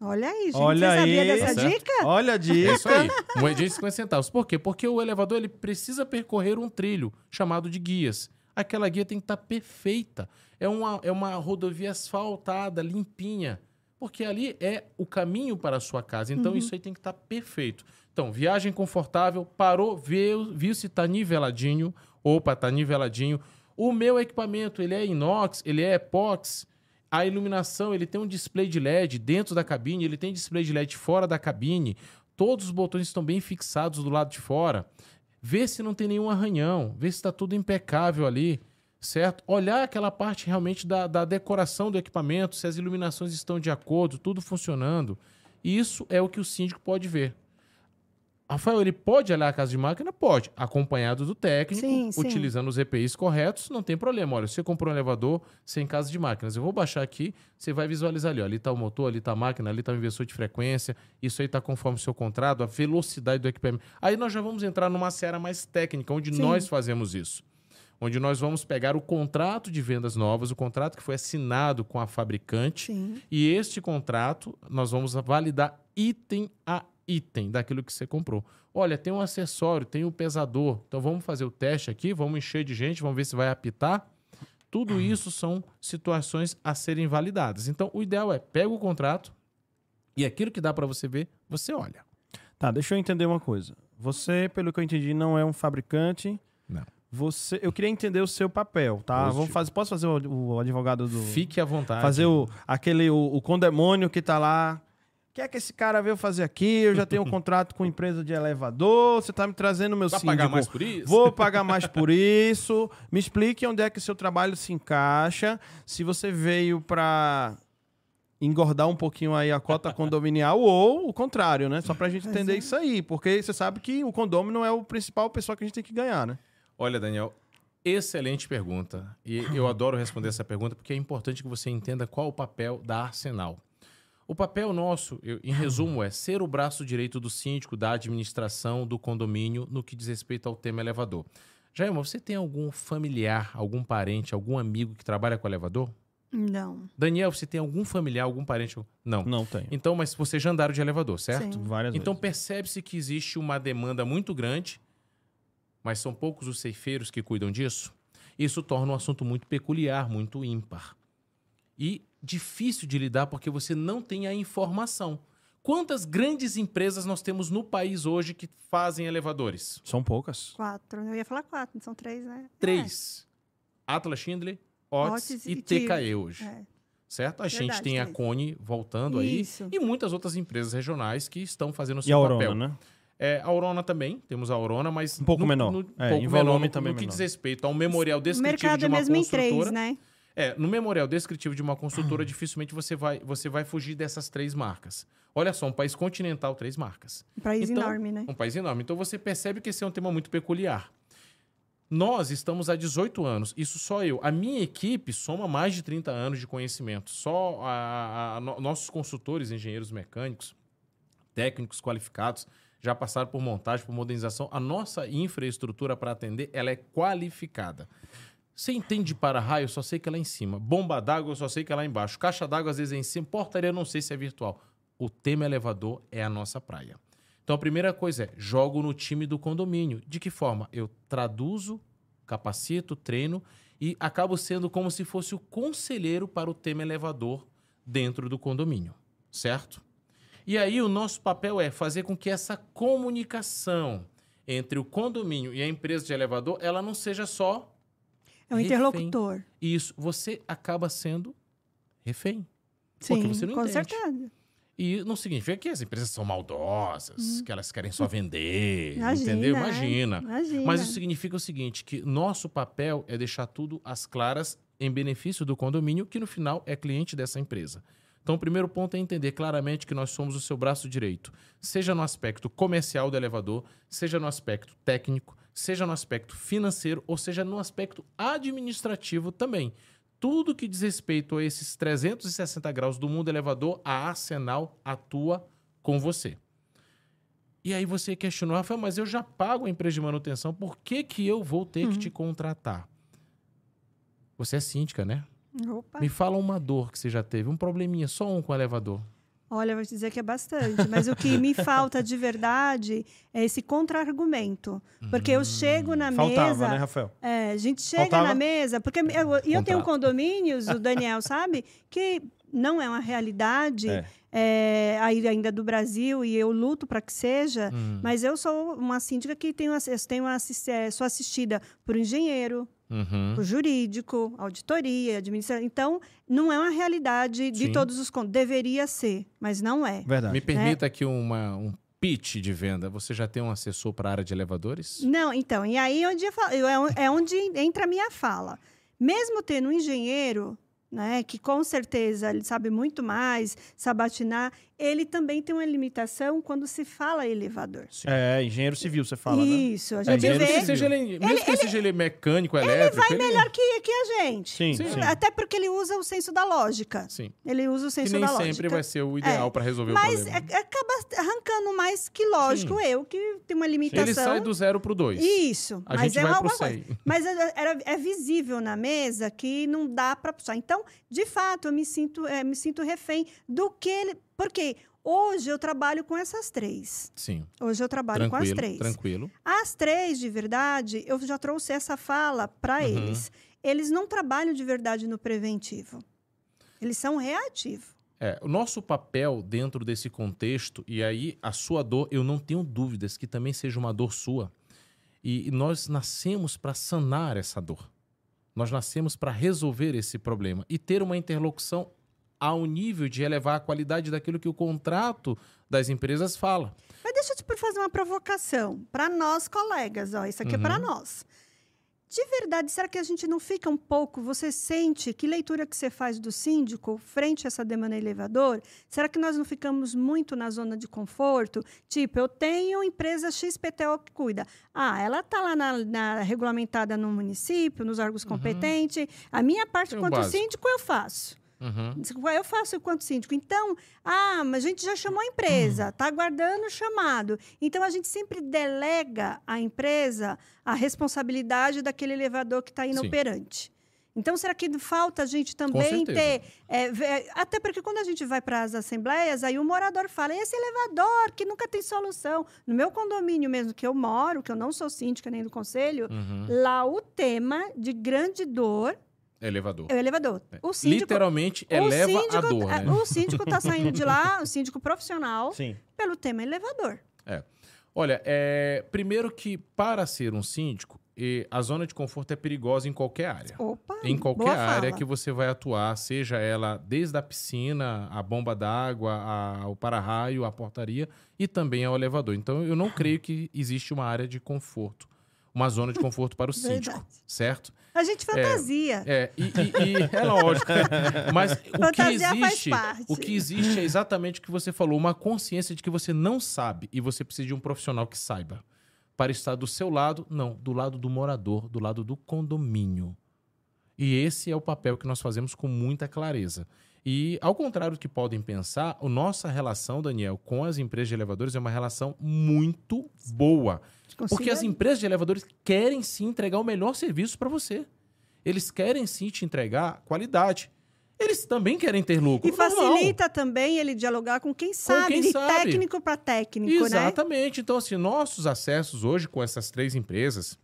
Olha aí, gente.
Olha
Você sabia
aí.
dessa
Tá
dica?
Olha a
É
dica.
isso aí, moedinha de 50 centavos. Por quê? Porque o elevador ele precisa percorrer um trilho chamado de guias. Aquela guia tem que estar perfeita. É uma, é uma rodovia asfaltada, limpinha. Porque ali é o caminho para a sua casa. Então isso aí tem que estar perfeito. Então, viagem confortável, parou, viu, viu se está niveladinho. Opa, está niveladinho. O meu equipamento, ele é inox, ele é epox. A iluminação, ele tem um display de LED dentro da cabine, ele tem display de LED fora da cabine. Todos os botões estão bem fixados do lado de fora. Vê se não tem nenhum arranhão, vê se está tudo impecável ali, certo? Olhar aquela parte realmente da, da decoração do equipamento, se as iluminações estão de acordo, tudo funcionando. Isso é o que o síndico pode ver. Rafael, ele pode olhar a casa de máquina? Pode, acompanhado do técnico,
Sim, sim.
utilizando os EPIs corretos, não tem problema. Olha, você comprou um elevador sem casa de máquinas. Eu vou baixar aqui, você vai visualizar ali. Ó, ali está o motor, ali está a máquina, ali está o inversor de frequência. Isso aí está conforme o seu contrato, a velocidade do equipamento. Aí nós já vamos entrar numa seara mais técnica, onde
Sim.
nós fazemos isso. Onde nós vamos pegar o contrato de vendas novas, o contrato que foi assinado com a fabricante,
Sim.
e este contrato, nós vamos validar item a item daquilo que você comprou. Olha, tem um acessório, tem um pesador. Então vamos fazer o teste aqui, vamos encher de gente, vamos ver se vai apitar. Tudo <clears throat> isso são situações a serem validadas. Então o ideal é pega o contrato e aquilo que dá para você ver, você olha.
Tá, deixa eu entender uma coisa. Você, pelo que eu entendi, não é um fabricante.
Não.
Você, eu queria entender o seu papel, tá?
Positivo.
Vamos fazer, posso fazer o, o advogado do
Fique à vontade.
fazer o aquele o, o condemônio que tá lá. O que é que esse cara veio fazer aqui? Eu já tenho um <laughs> contrato com empresa de elevador. Você tá me trazendo meu
Vai
síndico.
pagar mais por isso?
Vou pagar mais por isso. Me explique onde é que seu trabalho se encaixa. Se você veio para engordar um pouquinho aí a cota <laughs> condominial ou o contrário, né? Só pra gente
Pois
entender
é.
isso aí. Porque você sabe que o condomínio é o principal pessoal que a gente tem que ganhar, né?
Olha, Daniel, excelente pergunta. E eu adoro responder essa pergunta porque é importante que você entenda qual o papel da Arsenal. O papel nosso, eu- em resumo, é ser o braço direito do síndico, da administração, do condomínio, no que diz respeito ao tema elevador. Jailma, você tem algum familiar, algum parente, algum amigo que trabalha com elevador?
Não.
Daniel, você tem algum familiar, algum parente? Não.
Não tem.
Então, mas você já andaram de elevador, certo?
Sim.
Várias
Então percebe-se que existe uma demanda muito grande, mas são poucos os ceifeiros que cuidam disso. Isso torna um assunto muito peculiar, muito ímpar. E difícil de lidar porque você não tem a informação. Quantas grandes empresas nós temos no país hoje que fazem elevadores?
São poucas.
Quatro. Eu ia falar quatro, são três, né?
Três. Atlas Schindler, Otis,
Otis
e
e
TKE hoje.
É. é.
Certo? A gente
Verdade,
tem a. Cone voltando aí
Isso.
e muitas outras empresas regionais que estão fazendo o
E
seu
a Aurona,
papel.
né?
É, a Aurona também, temos a Aurona, mas...
Um pouco menor. É, em volume
no,
também
No que
menor.
diz respeito ao memorial
O
descritivo
mercado
de
é
uma
mesmo em três, né?
É, no memorial descritivo de uma construtora, dificilmente você vai, você vai fugir dessas três marcas. Olha só, um país continental, três marcas.
Um país
Então,
enorme, né?
Um país enorme. Então você percebe que esse é um tema muito peculiar. Nós estamos há 18 anos, isso só eu. A minha equipe soma mais de 30 anos de conhecimento. Só a- a- a- no- nossos consultores, engenheiros mecânicos, técnicos qualificados, já passaram por montagem, por modernização. A nossa infraestrutura para atender, ela é qualificada. Você entende de para-raio, só sei que é lá em cima. Bomba d'água, eu só sei que é lá embaixo. Caixa d'água, às vezes, é em cima. Portaria, eu não sei se é virtual. O tema elevador é a nossa praia. Então, a primeira coisa é, jogo no time do condomínio. De que forma? Eu traduzo, capacito, treino e acabo sendo como se fosse o conselheiro para o tema elevador dentro do condomínio, certo? E aí o nosso papel é fazer com que essa comunicação entre o condomínio e a empresa de elevador, ela não seja só
É um
refém.
interlocutor.
isso. Você acaba sendo refém.
Sim,
Porque você não
com
entende.
certeza.
E não significa que as empresas são maldosas, que elas querem só vender,
Hum. Imagina,
entendeu?
é.
Imagina.
Imagina.
Mas isso significa o seguinte, que nosso papel é deixar tudo às claras em benefício do condomínio, que no final é cliente dessa empresa. Então, o primeiro ponto é entender claramente que nós somos o seu braço direito, seja no aspecto comercial do elevador, seja no aspecto técnico, seja no aspecto financeiro, ou seja no aspecto administrativo também. Tudo que diz respeito a esses 360 graus do mundo elevador, a Arsenal atua com você. E aí você questionou, Rafael, mas eu já pago a empresa de manutenção, por que, que eu vou ter que te contratar? Você é síndica, né?
Opa.
Me fala uma dor que você já teve, um probleminha, só um com o elevador.
Olha, vou te dizer que é bastante. Mas o que me <laughs> falta de verdade é esse contra-argumento. Porque eu chego na
Faltava,
mesa.
né, Rafael?
É, a gente chega
Faltava?
na mesa, porque eu, e eu tenho condomínios, o Daniel sabe, que não é uma realidade
É.
é, aí ainda do Brasil e eu luto para que seja,
Hum.
mas eu sou uma síndica que tenho, tenho assis- é, sou assistida por engenheiro,
Uhum.
por jurídico, auditoria, administração. Então, não é uma realidade de
Sim.
todos os condomínios. Deveria ser, mas não é.
Verdade.
Me permita aqui uma, um pitch de venda. Você já tem um assessor para a área de elevadores?
Não, então, e aí onde eu falo- eu- é é onde entra a minha fala. Mesmo tendo um engenheiro, né, que com certeza ele sabe muito mais, sabatinar, ele também tem uma limitação quando se fala elevador.
É, engenheiro civil, você fala, né?
Isso, a
É,
gente
Mesmo
vê.
que seja ele, mesmo que seja ele mecânico, elétrico.
vai
ele-
melhor que, que a gente.
Sim,
Sim.
sim.
Até porque ele usa o senso da lógica.
Sim.
Ele usa o
Que
senso
nem
da
sempre
lógica.
vai ser o ideal
É,
para resolver o
Mas
problema.
é- acaba arrancando mais que lógico eu, que tem uma limitação.
Ele sai do zero pro dois.
Isso,
A
mas
gente
é
vai pro
alguma coisa.
100.
Mas é, era- é visível na mesa que não dá para. Então, de fato, eu me sinto, é, me sinto refém do que ele. Porque hoje eu trabalho com essas três.
Sim.
Hoje eu trabalho com as
Tranquilo,
três.
tranquilo.
As três, de verdade, eu já trouxe essa fala para
Uhum.
eles. Eles não trabalham de verdade no preventivo. Eles são reativos.
É, o nosso papel dentro desse contexto, e aí a sua dor, eu não tenho dúvidas que também seja uma dor sua. E nós nascemos para sanar essa dor. Nós nascemos para resolver esse problema e ter uma interlocução ao nível de elevar a qualidade daquilo que o contrato das empresas fala.
Mas deixa eu te fazer uma provocação para nós, colegas. Ó, isso aqui é para
Uhum.
nós. De verdade, será que a gente não fica um pouco? Você sente que leitura que você faz do síndico frente a essa demanda elevador? Será que nós não ficamos muito na zona de conforto? Tipo, eu tenho empresa XPTO que cuida. Ah, ela está lá na, na- regulamentada no município, nos órgãos competentes. A minha parte,
Tem
quanto
básico.
síndico, eu faço.
Uhum.
Eu faço enquanto síndico. Então, ah, mas a gente já chamou a empresa, está aguardando o chamado. Então, a gente sempre delega à empresa a responsabilidade daquele elevador que está inoperante. Então, será que falta a gente também ter. é, até porque quando a gente vai para as assembleias, aí o morador fala: esse elevador que nunca tem solução. No meu condomínio mesmo que eu moro, que eu não sou síndica nem do conselho,
Uhum.
lá o tema de grande dor
Elevador.
é o elevador. O síndico.
Literalmente
o
eleva
síndico,
a dor,
é,
né?
O síndico está saindo de lá, o síndico profissional,
Sim.
pelo tema elevador.
Olha, é, primeiro que para ser um síndico, a zona de conforto é perigosa em qualquer área.
Opa!
Em qualquer
boa
área
fala.
que você vai atuar, seja ela desde a piscina, a bomba d'água, o para-raio, a portaria e também ao elevador. Então, eu não creio que existe uma área de conforto, uma zona de conforto para o síndico, certo?
A gente fantasia.
É, e, e- e é lógico. Mas o que
Fantasia faz
existe,
parte.
o que existe é exatamente o que você falou, uma consciência de que você não sabe e você precisa de um profissional que saiba. Para estar do seu lado, não, do lado do morador, do lado do condomínio. E esse é o papel que nós fazemos com muita clareza. E, ao contrário do que podem pensar, a nossa relação, Daniel, com as empresas de elevadores é uma relação muito boa. Porque as empresas de elevadores querem sim entregar o melhor serviço para você. Eles querem sim te entregar qualidade. Eles também querem ter lucro.
E
normal.
facilita também ele dialogar com quem sabe,
quem
de
sabe.
técnico para técnico, né?
Exatamente. Então, assim, nossos acessos hoje com essas três empresas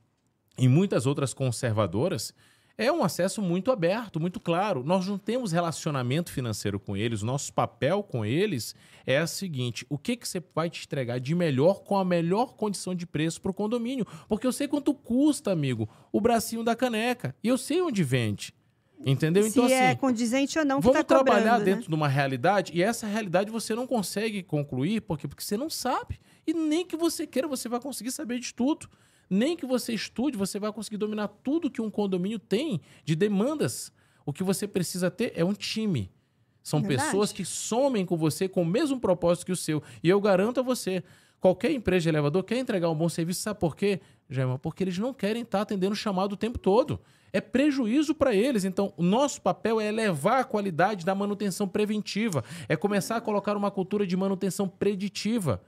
e muitas outras conservadoras é um acesso muito aberto, muito claro. Nós não temos relacionamento financeiro com eles. Nosso papel com eles é o seguinte: o que, que você vai te entregar de melhor com a melhor condição de preço para o condomínio? Porque eu sei quanto custa, amigo, o bracinho da caneca. E eu sei onde vende. Entendeu?
Se é
assim,
condizente ou não
Vamos
cobrando,
trabalhar
né?
dentro de uma realidade e essa realidade você não consegue concluir porque, porque você não sabe. E nem que você queira, você vai conseguir saber de tudo. Nem que você estude, você vai conseguir dominar tudo que um condomínio tem de demandas. O que você precisa ter é um time. São
Verdade.
pessoas que somem com você com o mesmo propósito que o seu. E eu garanto a você, qualquer empresa de elevador quer entregar um bom serviço, sabe por quê, Jaima? Porque eles não querem estar atendendo o chamado o tempo todo. É prejuízo para eles. Então, o nosso papel é elevar a qualidade da manutenção preventiva, é começar a colocar uma cultura de manutenção preditiva.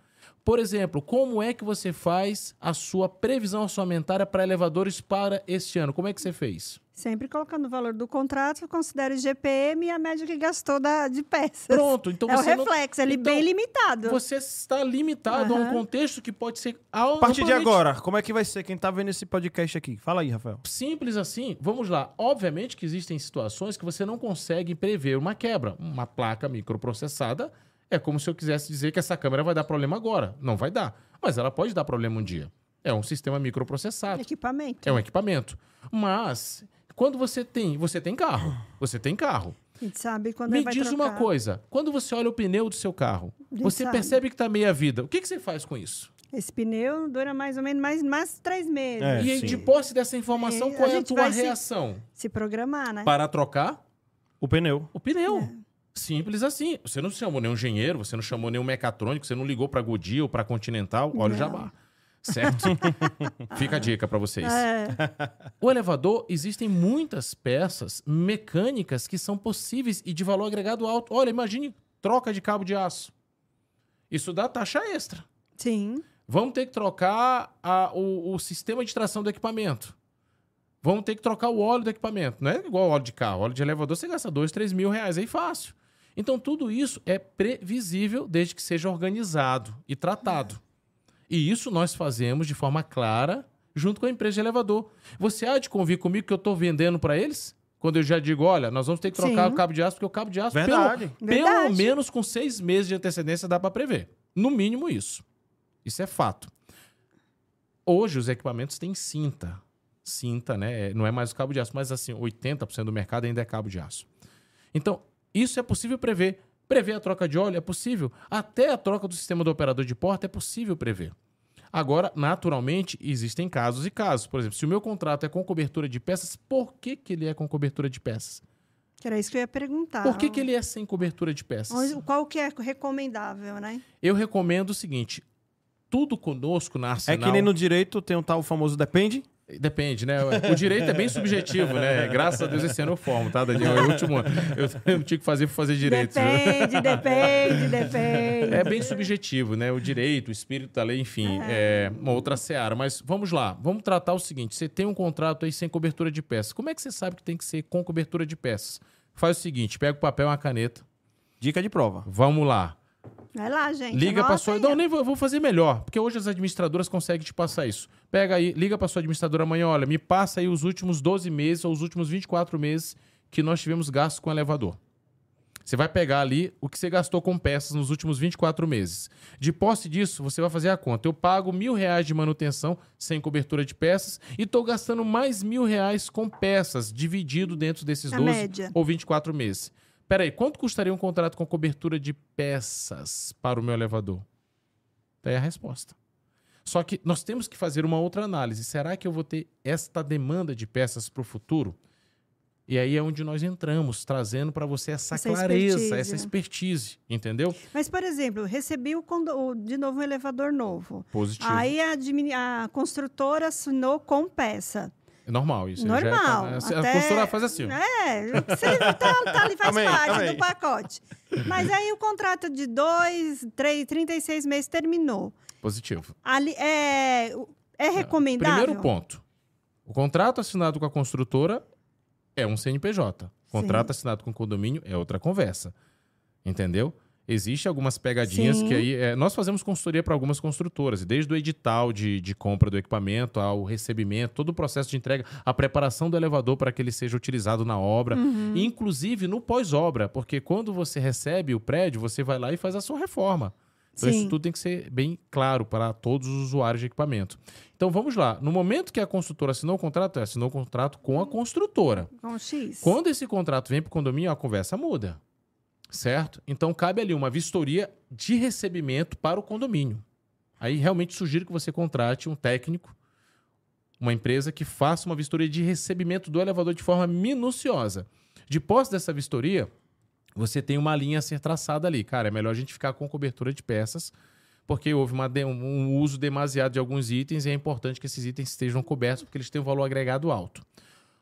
Por exemplo, como é que você faz a sua previsão orçamentária para elevadores para este ano? Como é que você fez?
Sempre colocando o valor do contrato, considera o GPM e a média que gastou da, de peças.
Pronto, então
é o
você não-
reflexo, ele
Então,
bem limitado.
Você está limitado a um contexto que pode ser
A partir de agora, como é que vai ser quem tá vendo esse podcast aqui? Fala aí, Rafael.
Simples assim, vamos lá. Obviamente que existem situações que você não consegue prever uma quebra. Uma placa microprocessada é como se eu quisesse dizer que essa câmera vai dar problema agora. Não vai dar. Mas ela pode dar problema um dia. É um sistema microprocessado.
Equipamento.
É um equipamento. Mas, quando você tem. Você tem carro. Você tem carro.
A gente sabe quando
Me diz
trocar.
uma coisa: quando você olha o pneu do seu carro, você
sabe.
percebe que está meia vida. O que, que você faz com isso?
Esse pneu dura mais ou menos mais, mais três meses.
É,
e aí,
sim.
de posse dessa informação,
É,
qual
a
é a
gente
tua
vai se-
reação?
Se programar, né?
Para trocar
O pneu.
o pneu.
É.
Simples assim. Você não chamou nenhum engenheiro, você não chamou nenhum mecatrônico, você não ligou para Goodyear ou para Continental. Olha o jabá. Certo? <laughs> Fica a dica para vocês.
É,
O elevador, existem muitas peças mecânicas que são possíveis e de valor agregado alto. Olha, imagine troca de cabo de aço. Isso dá taxa extra.
sim.
Vamos ter que trocar a- o, o sistema de tração do equipamento. Vamos ter que trocar o óleo do equipamento. Não é igual óleo de carro. Óleo de elevador você gasta dois, três mil reais aí fácil. Então tudo isso é previsível desde que seja organizado e tratado. E isso nós fazemos de forma clara junto com a empresa de elevador. Você há de convir comigo que eu estou vendendo para eles? Quando eu já digo, olha, nós vamos ter que trocar
Sim.
o cabo de aço, porque o cabo de aço, pelo,
Verdade.
pelo
Verdade.
menos com seis meses de antecedência, dá para prever. No mínimo isso. Isso é fato. Hoje os equipamentos têm cinta. Cinta, né? Não é mais o cabo de aço, mas assim, 80% do mercado ainda é cabo de aço. Então, isso é possível prever. Prever a troca de óleo é possível. Até a troca do sistema do operador de porta é possível prever. Agora, naturalmente, existem casos e casos. Por exemplo, se o meu contrato é com cobertura de peças, por que, que ele é com cobertura de peças?
Que era isso que eu ia perguntar.
Por que, que ele é sem cobertura de peças?
Qual que é recomendável, né?
Eu recomendo o seguinte: tudo conosco na
É
Arsenal.
que nem no direito tem um tal famoso depende.
Depende, né? O direito é bem subjetivo, né? Graças a Deus esse ano eu formo, tá, Daniel? É o último ano. Eu, tinha que fazer para fazer direito.
Depende, depende, depende.
É bem subjetivo, né? O direito, o espírito da lei, enfim, é uma outra seara. Mas vamos lá, vamos tratar o seguinte: você tem um contrato aí sem cobertura de peças. Como é que você sabe que tem que ser com cobertura de peças? Faz o seguinte: pega o papel e uma caneta.
Dica de prova.
Vamos lá.
Vai lá, gente.
Liga para sua. Não, nem vou, vou fazer melhor, porque hoje as administradoras conseguem te passar isso. Pega aí, liga para sua administradora amanhã, olha, me passa aí os últimos 12 meses ou os últimos 24 meses que nós tivemos gastos com elevador. Você vai pegar ali o que você gastou com peças nos últimos 24 meses. De posse disso, você vai fazer a conta. Eu pago mil reais de manutenção sem cobertura de peças e estou gastando mais mil reais com peças, dividido dentro desses
A
12
média.
ou 24 meses. Peraí, quanto custaria um contrato com cobertura de peças para o meu elevador? Daí a resposta. Só que nós temos que fazer uma outra análise. Será que eu vou ter esta demanda de peças para o futuro? E aí é onde nós entramos, trazendo para você essa,
Essa
clareza,
expertise,
essa
né?
expertise, entendeu?
Mas, por exemplo, recebi o condo- de novo um elevador novo.
Positivo.
Aí a, admini- a construtora assinou com peça.
É normal isso. já é-
Normal.
a
até-
consultora faz assim.
É, você tá, tá ali, faz
aí,
parte
aí.
do pacote. Mas aí o contrato de dois, três, 36 meses terminou.
Positivo.
Ali, é, é recomendável?
Primeiro ponto. O contrato assinado com a construtora é um CNPJ. O contrato assinado com o condomínio é outra conversa. Entendeu? Existem algumas pegadinhas
Sim.
que aí. é, nós fazemos consultoria para algumas construtoras, desde o edital de, de compra do equipamento ao recebimento, todo o processo de entrega, a preparação do elevador para que ele seja utilizado na obra,
Uhum.
inclusive no pós-obra, porque quando você recebe o prédio, você vai lá e faz a sua reforma. Então
Sim.
isso tudo tem que ser bem claro para todos os usuários de equipamento. Então vamos lá. No momento que a construtora assinou o contrato, ela assinou o contrato com a construtora.
Com X.
Quando esse contrato vem para o condomínio, a conversa muda. Certo? Então cabe ali uma vistoria de recebimento para o condomínio. Aí realmente sugiro que você contrate um técnico, uma empresa que faça uma vistoria de recebimento do elevador de forma minuciosa. De posse dessa vistoria, você tem uma linha a ser traçada ali. Cara, é melhor a gente ficar com cobertura de peças, porque houve uma um uso demasiado de alguns itens e é importante que esses itens estejam cobertos, porque eles têm um valor agregado alto.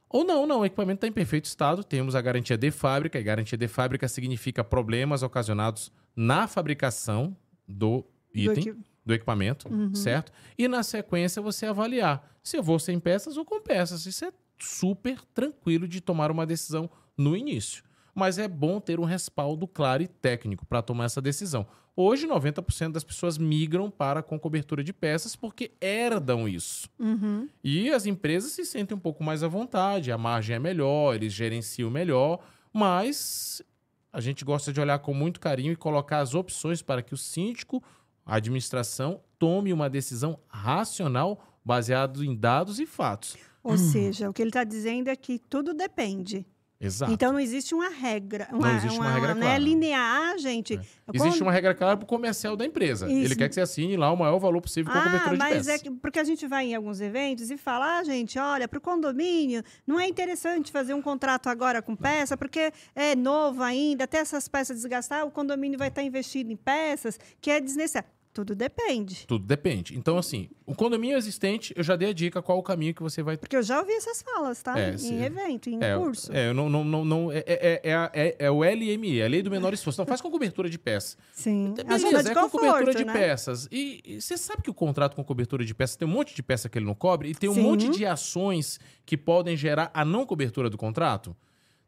Ou não, não, o equipamento está em perfeito estado, temos a garantia de fábrica, e garantia de fábrica significa problemas ocasionados na fabricação do
Do
item,
equi-
do equipamento, certo? E na sequência você avaliar se eu vou sem peças ou com peças. Isso é super tranquilo de tomar uma decisão no início. Mas é bom ter um respaldo claro e técnico para tomar essa decisão. Hoje, 90% das pessoas migram para com cobertura de peças porque herdam isso.
Uhum.
E as empresas se sentem um pouco mais à vontade, a margem é melhor, eles gerenciam melhor, mas a gente gosta de olhar com muito carinho e colocar as opções para que o síndico, a administração, tome uma decisão racional baseado em dados e fatos.
Ou seja, o que ele está dizendo é que tudo depende.
Exato.
Então não existe uma regra. Uma,
existe uma regra
né,
clara.
linear, gente.
Existe
Quando-
uma regra clara para o comercial da empresa. Ele
Isso.
quer que você assine lá o maior valor possível com a
Ah,
cobertura de
mas é que, porque a gente vai em alguns eventos e fala, ah, gente, olha, para o condomínio não é interessante fazer um contrato agora com peça, porque é novo ainda, até essas peças desgastar, o condomínio vai estar investindo em peças, que é desnecessário. Tudo depende.
Tudo depende. Então, assim, o condomínio existente, eu já dei a dica qual o caminho que você vai
Porque eu já ouvi essas falas, tá?
É,
em
sim.
evento, em
É,
curso.
É, eu não, não, não, não- é, é, é, a- é- é o LME, é a lei do menor esforço. Não faz com cobertura de peças.
Sim. É a
Beleza,
zona de
é com cobertura
conforto,
de
né?
peças. E, e você sabe que o contrato com cobertura de peças tem um monte de peça que ele não cobre e tem um
Sim.
monte de ações que podem gerar a não cobertura do contrato?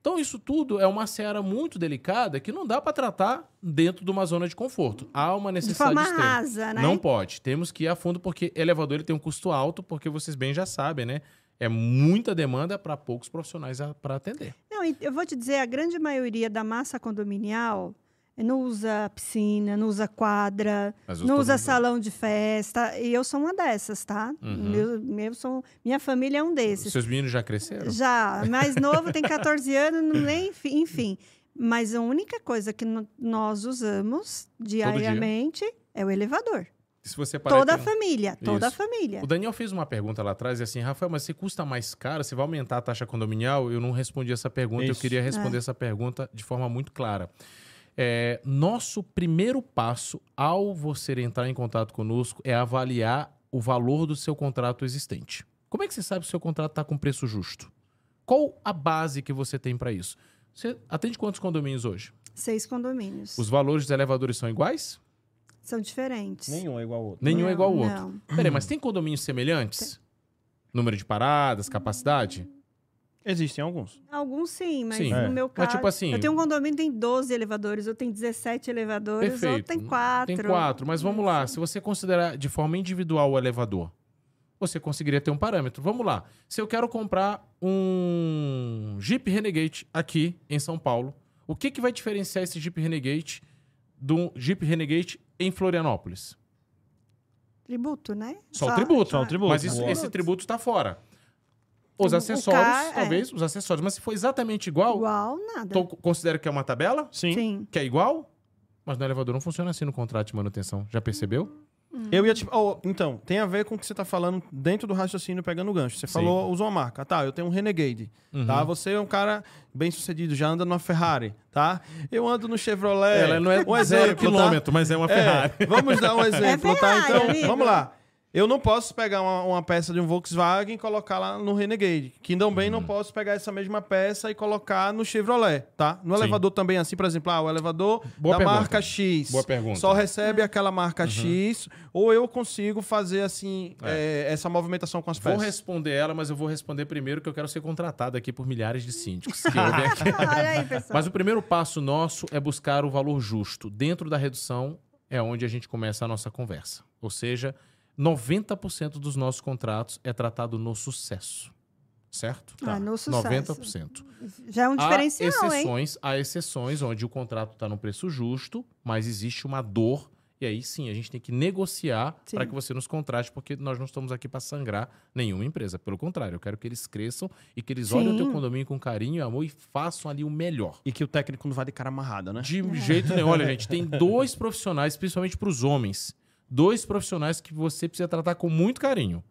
Então, isso tudo é uma seara muito delicada que não dá para tratar dentro de uma zona de conforto. Há uma
De
necessidade
forma
extrema.
rasa, né?
Não pode. Temos que ir a fundo porque elevador ele tem um custo alto, porque vocês bem já sabem, né? É muita demanda para poucos profissionais para atender.
Não, eu vou te dizer, a grande maioria da massa condominial não usa piscina, não usa quadra,
eu
não usa salão de festa. E eu sou uma dessas, tá?
Uhum.
Meu, meu sou, minha família é um desses.
Seus meninos já cresceram?
Já, mais novo, tem 14 anos, não- nem, enfim. Mas a única coisa que nós usamos diariamente é o elevador.
Se você parar
Toda a
tem-
família, toda a
Isso.
família.
O Daniel fez uma pergunta lá atrás e assim, Rafael, mas se custa mais caro, você vai aumentar a taxa condominial? Eu não respondi essa pergunta, eu
Isso.
queria
É.
responder essa pergunta de forma muito clara. É, nosso primeiro passo ao você entrar em contato conosco é avaliar o valor do seu contrato existente. Como é que você sabe se o seu contrato está com preço justo? Qual a base que você tem para isso? Você atende quantos condomínios hoje?
Seis condomínios.
Os valores dos elevadores são iguais?
São diferentes.
Nenhum é igual ao outro.
Nenhum é
Não,
igual ao outro. Peraí, mas tem condomínios semelhantes? Número de paradas, capacidade?
Existem alguns.
Alguns sim, mas
Sim.
no
É.
meu
Mas,
caso.
tipo assim-
Eu tenho um condomínio que tem 12 elevadores, eu tenho 17 elevadores,
Perfeito.
outro tem 4.
Tem quatro, mas vamos lá. Se você considerar de forma individual o elevador, você conseguiria ter um parâmetro. Vamos lá. Se eu quero comprar um Jeep Renegade aqui em São Paulo, o que, que vai diferenciar esse Jeep Renegade do Jeep Renegade em Florianópolis?
Tributo, né?
Só o tributo.
Só o tributo.
Mas isso- esse tributo está fora. Os acessórios,
ca- é.
talvez, os acessórios. Mas se for exatamente igual,
Igual, nada.
então considera que é uma tabela?
Sim.
Sim.
Que é igual? Mas no elevador não funciona assim no contrato de manutenção. Já percebeu?
Eu ia te... oh, então, tem a ver com o que você tá falando dentro do raciocínio pegando o gancho. Você
Sim.
falou, usou uma marca. Tá, eu tenho um Renegade. Tá? Você é um cara bem sucedido, já anda numa Ferrari, tá? Eu ando no Chevrolet.
Ela não é
um
zero
exemplo, tá?
quilômetro, mas é uma Ferrari.
É, vamos dar um <laughs> exemplo, tá?
Ferrari,
Então,
amigo.
vamos lá. Eu não posso pegar uma, uma peça de um Volkswagen e colocar lá no Renegade. Que também
Uhum.
não posso pegar essa mesma peça e colocar no Chevrolet, tá? No
Sim.
elevador também, assim, por exemplo, ah, o elevador
Boa
da
pergunta.
marca X.
Boa pergunta.
Só recebe aquela marca X, ou eu consigo fazer, assim, é, essa movimentação com as
Vou
peças.
responder ela, mas eu vou responder primeiro que eu quero ser contratado aqui por milhares de síndicos. <laughs> que ouvem aqui.
Olha aí, pessoal.
Mas o primeiro passo nosso é buscar o valor justo. Dentro da redução é onde a gente começa a nossa conversa. Ou seja, 90% dos nossos contratos é tratado no sucesso. Certo?
Ah, no sucesso.
90%.
Já é um diferencial,
há
hein?
exceções, há exceções onde o contrato está no preço justo, mas existe uma dor. E aí sim, a gente tem que negociar
Sim.
para que você nos contrate, porque nós não estamos aqui para sangrar nenhuma empresa. Pelo contrário, eu quero que eles cresçam e que eles olhem o teu
Sim.
condomínio com carinho e amor e façam ali o melhor.
E que o técnico não vai de cara amarrada, né?
De jeito nenhum. Olha, gente, tem dois profissionais, principalmente para os homens, dois profissionais que você precisa tratar com muito carinho.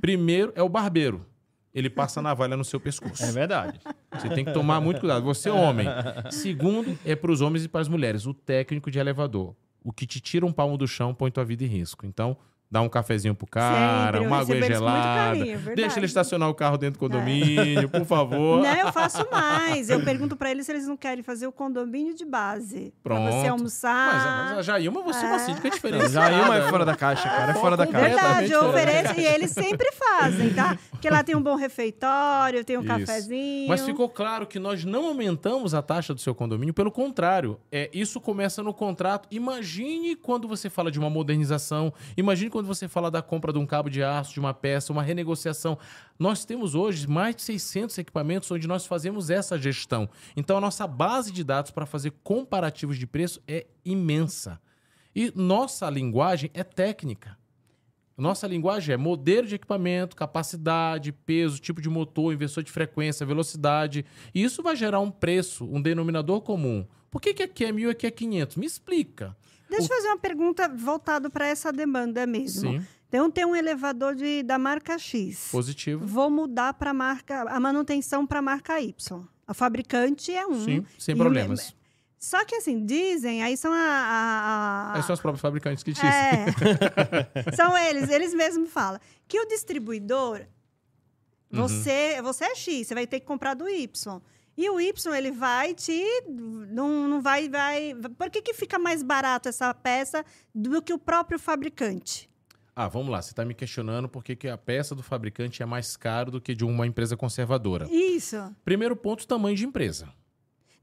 Primeiro é o barbeiro. Ele passa a navalha no seu pescoço.
É verdade.
Você tem que tomar muito cuidado. Você é homem. Segundo, é para os homens e para as mulheres. O técnico de elevador. O que te tira um palmo do chão põe tua vida em risco. Então, dá um cafezinho pro cara,
Sempre,
uma água gelada.
carinho, é
deixa ele estacionar o carro dentro do condomínio, por favor.
Não, eu faço <laughs> mais. Eu pergunto pra eles se eles não querem fazer o condomínio de base.
Pronto.
Pra você
Mas,
almoçar.
mas a Jailma, você é uma síndica <laughs> diferente.
Já Ilma é fora da caixa, cara. É fora da caixa.
Verdade, eu ofereço e eles sempre fazem, tá? Porque lá tem um bom refeitório, tem um
Isso.
cafezinho.
Mas ficou claro que nós não aumentamos a taxa do seu condomínio, pelo contrário, é, isso começa no contrato. Imagine quando você fala de uma modernização, imagine quando você fala da compra de um cabo de aço, de uma peça, uma renegociação. Nós temos hoje mais de 600 equipamentos onde nós fazemos essa gestão. Então a nossa base de dados para fazer comparativos de preço é imensa. E nossa linguagem é técnica. Nossa linguagem é modelo de equipamento, capacidade, peso, tipo de motor, inversor de frequência, velocidade. E isso vai gerar um preço, um denominador comum. Por que, que aqui é mil e aqui é 500? Me explica.
Deixa eu fazer uma pergunta voltada para essa demanda mesmo.
Sim,
Então, tem um elevador de, da marca X.
positivo.
Vou mudar para a marca, a manutenção para a marca Y. A fabricante é um.
Sim, sem problemas.
Só que assim, dizem, aí são a. a- a-
Aí são os próprios fabricantes que dizem.
É. <laughs> São eles, eles mesmos falam. Que o distribuidor,
Uhum.
você, você é X, você vai ter que comprar do Y. E o Y, ele vai te. Não, não vai, vai. Por que, que fica mais barato essa peça do que o próprio fabricante?
Ah, vamos lá. Você está me questionando por que que a peça do fabricante é mais caro do que de uma empresa conservadora.
Isso.
Primeiro ponto, tamanho de empresa.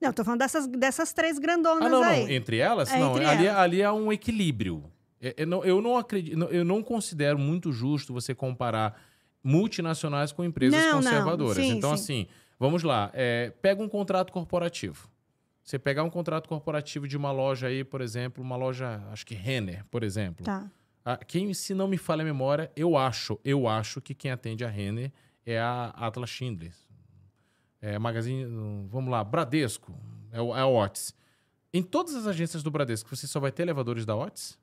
Não, tô falando dessas, dessas três grandonas
Ah, não,
aí.
não. Entre elas?
É,
não,
entre
ali,
elas.
ali há um equilíbrio. É- é não- eu não acredito, não- eu não considero muito justo você comparar multinacionais com empresas
Não, não.
conservadoras.
Sim,
então,
sim.
assim, vamos lá. é, pega um contrato corporativo. Você pegar um contrato corporativo de uma loja aí, por exemplo, uma loja, acho que Renner, por exemplo.
Tá.
Ah, quem, se não me falha a memória, eu acho, eu acho que quem atende a Renner é a Atlas Schindler. É Magazine, vamos lá, Bradesco, é, o- é a Otis. Em todas as agências do Bradesco, você só vai ter elevadores da Otis?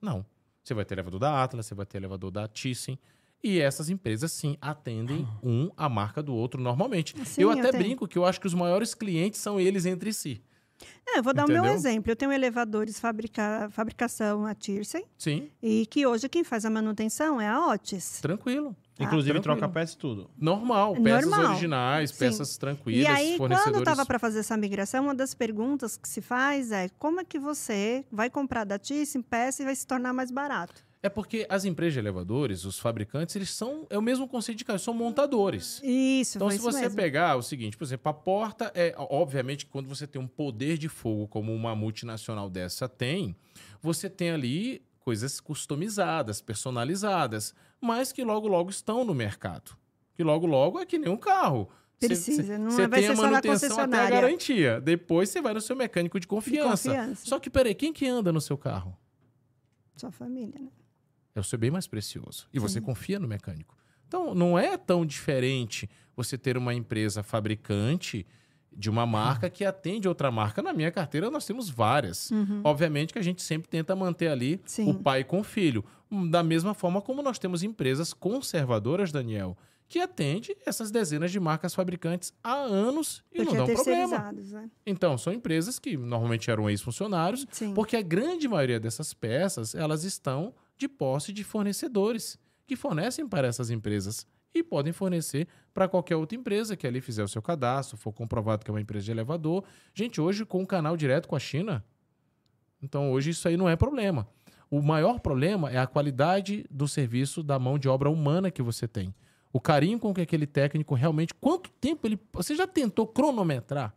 Não. Você vai ter elevador da Atlas, você vai ter elevador da Thyssen. E essas empresas, sim, atendem um a marca do outro normalmente.
Sim,
eu
eu
até
tenho.
brinco que eu acho que os maiores clientes são eles entre si.
Não, eu vou dar o meu
Entendeu?
exemplo. Eu tenho elevadores fabrica, fabricação a Thyssen
Sim,
e que hoje quem faz a manutenção é a Otis.
tranquilo.
Inclusive,
tranquilo.
troca peça e tudo.
Normal,
É
peças
normal.
originais,
Sim.
peças tranquilas,
E aí,
fornecedores.
quando estava para fazer essa migração, uma das perguntas que se faz é como é que você vai comprar da Thyssen peça e vai se tornar mais barato?
É porque as empresas de elevadores, os fabricantes, eles são. É o mesmo conceito de carro, são montadores.
Isso,
Então, se
isso
você
mesmo.
pegar o seguinte, por exemplo, a porta é. Obviamente, quando você tem um poder de fogo como uma multinacional dessa tem, você tem ali coisas customizadas, personalizadas, mas que logo, logo estão no mercado. Que logo, logo é que nem um carro.
Precisa,
cê-
não
cê
vai
tem
ser
a
só na
manutenção até a garantia. Depois você vai no seu mecânico de
De
confiança.
confiança.
Só que, peraí, quem que anda no seu carro?
Sua família, né?
É o seu bem mais precioso. E você confia no mecânico. Então, não é tão diferente você ter uma empresa fabricante de uma marca que atende outra marca. Na minha carteira, nós temos várias. Obviamente que a gente sempre tenta manter ali
Sim.
o pai com o filho. Da mesma forma como nós temos empresas conservadoras, Daniel, que atende essas dezenas de marcas fabricantes há anos e
Porque
não dão problema.
né?
Então, são empresas que normalmente eram ex-funcionários,
Sim.
porque a grande maioria dessas peças, elas estão de posse de fornecedores que fornecem para essas empresas e podem fornecer para qualquer outra empresa que ali fizer o seu cadastro, for comprovado que é uma empresa de elevador. Gente, hoje com um canal direto com a China, então hoje isso aí não é problema. O maior problema é a qualidade do serviço da mão de obra humana que você tem. O carinho com que aquele técnico realmente. Quanto tempo ele. Você já tentou cronometrar?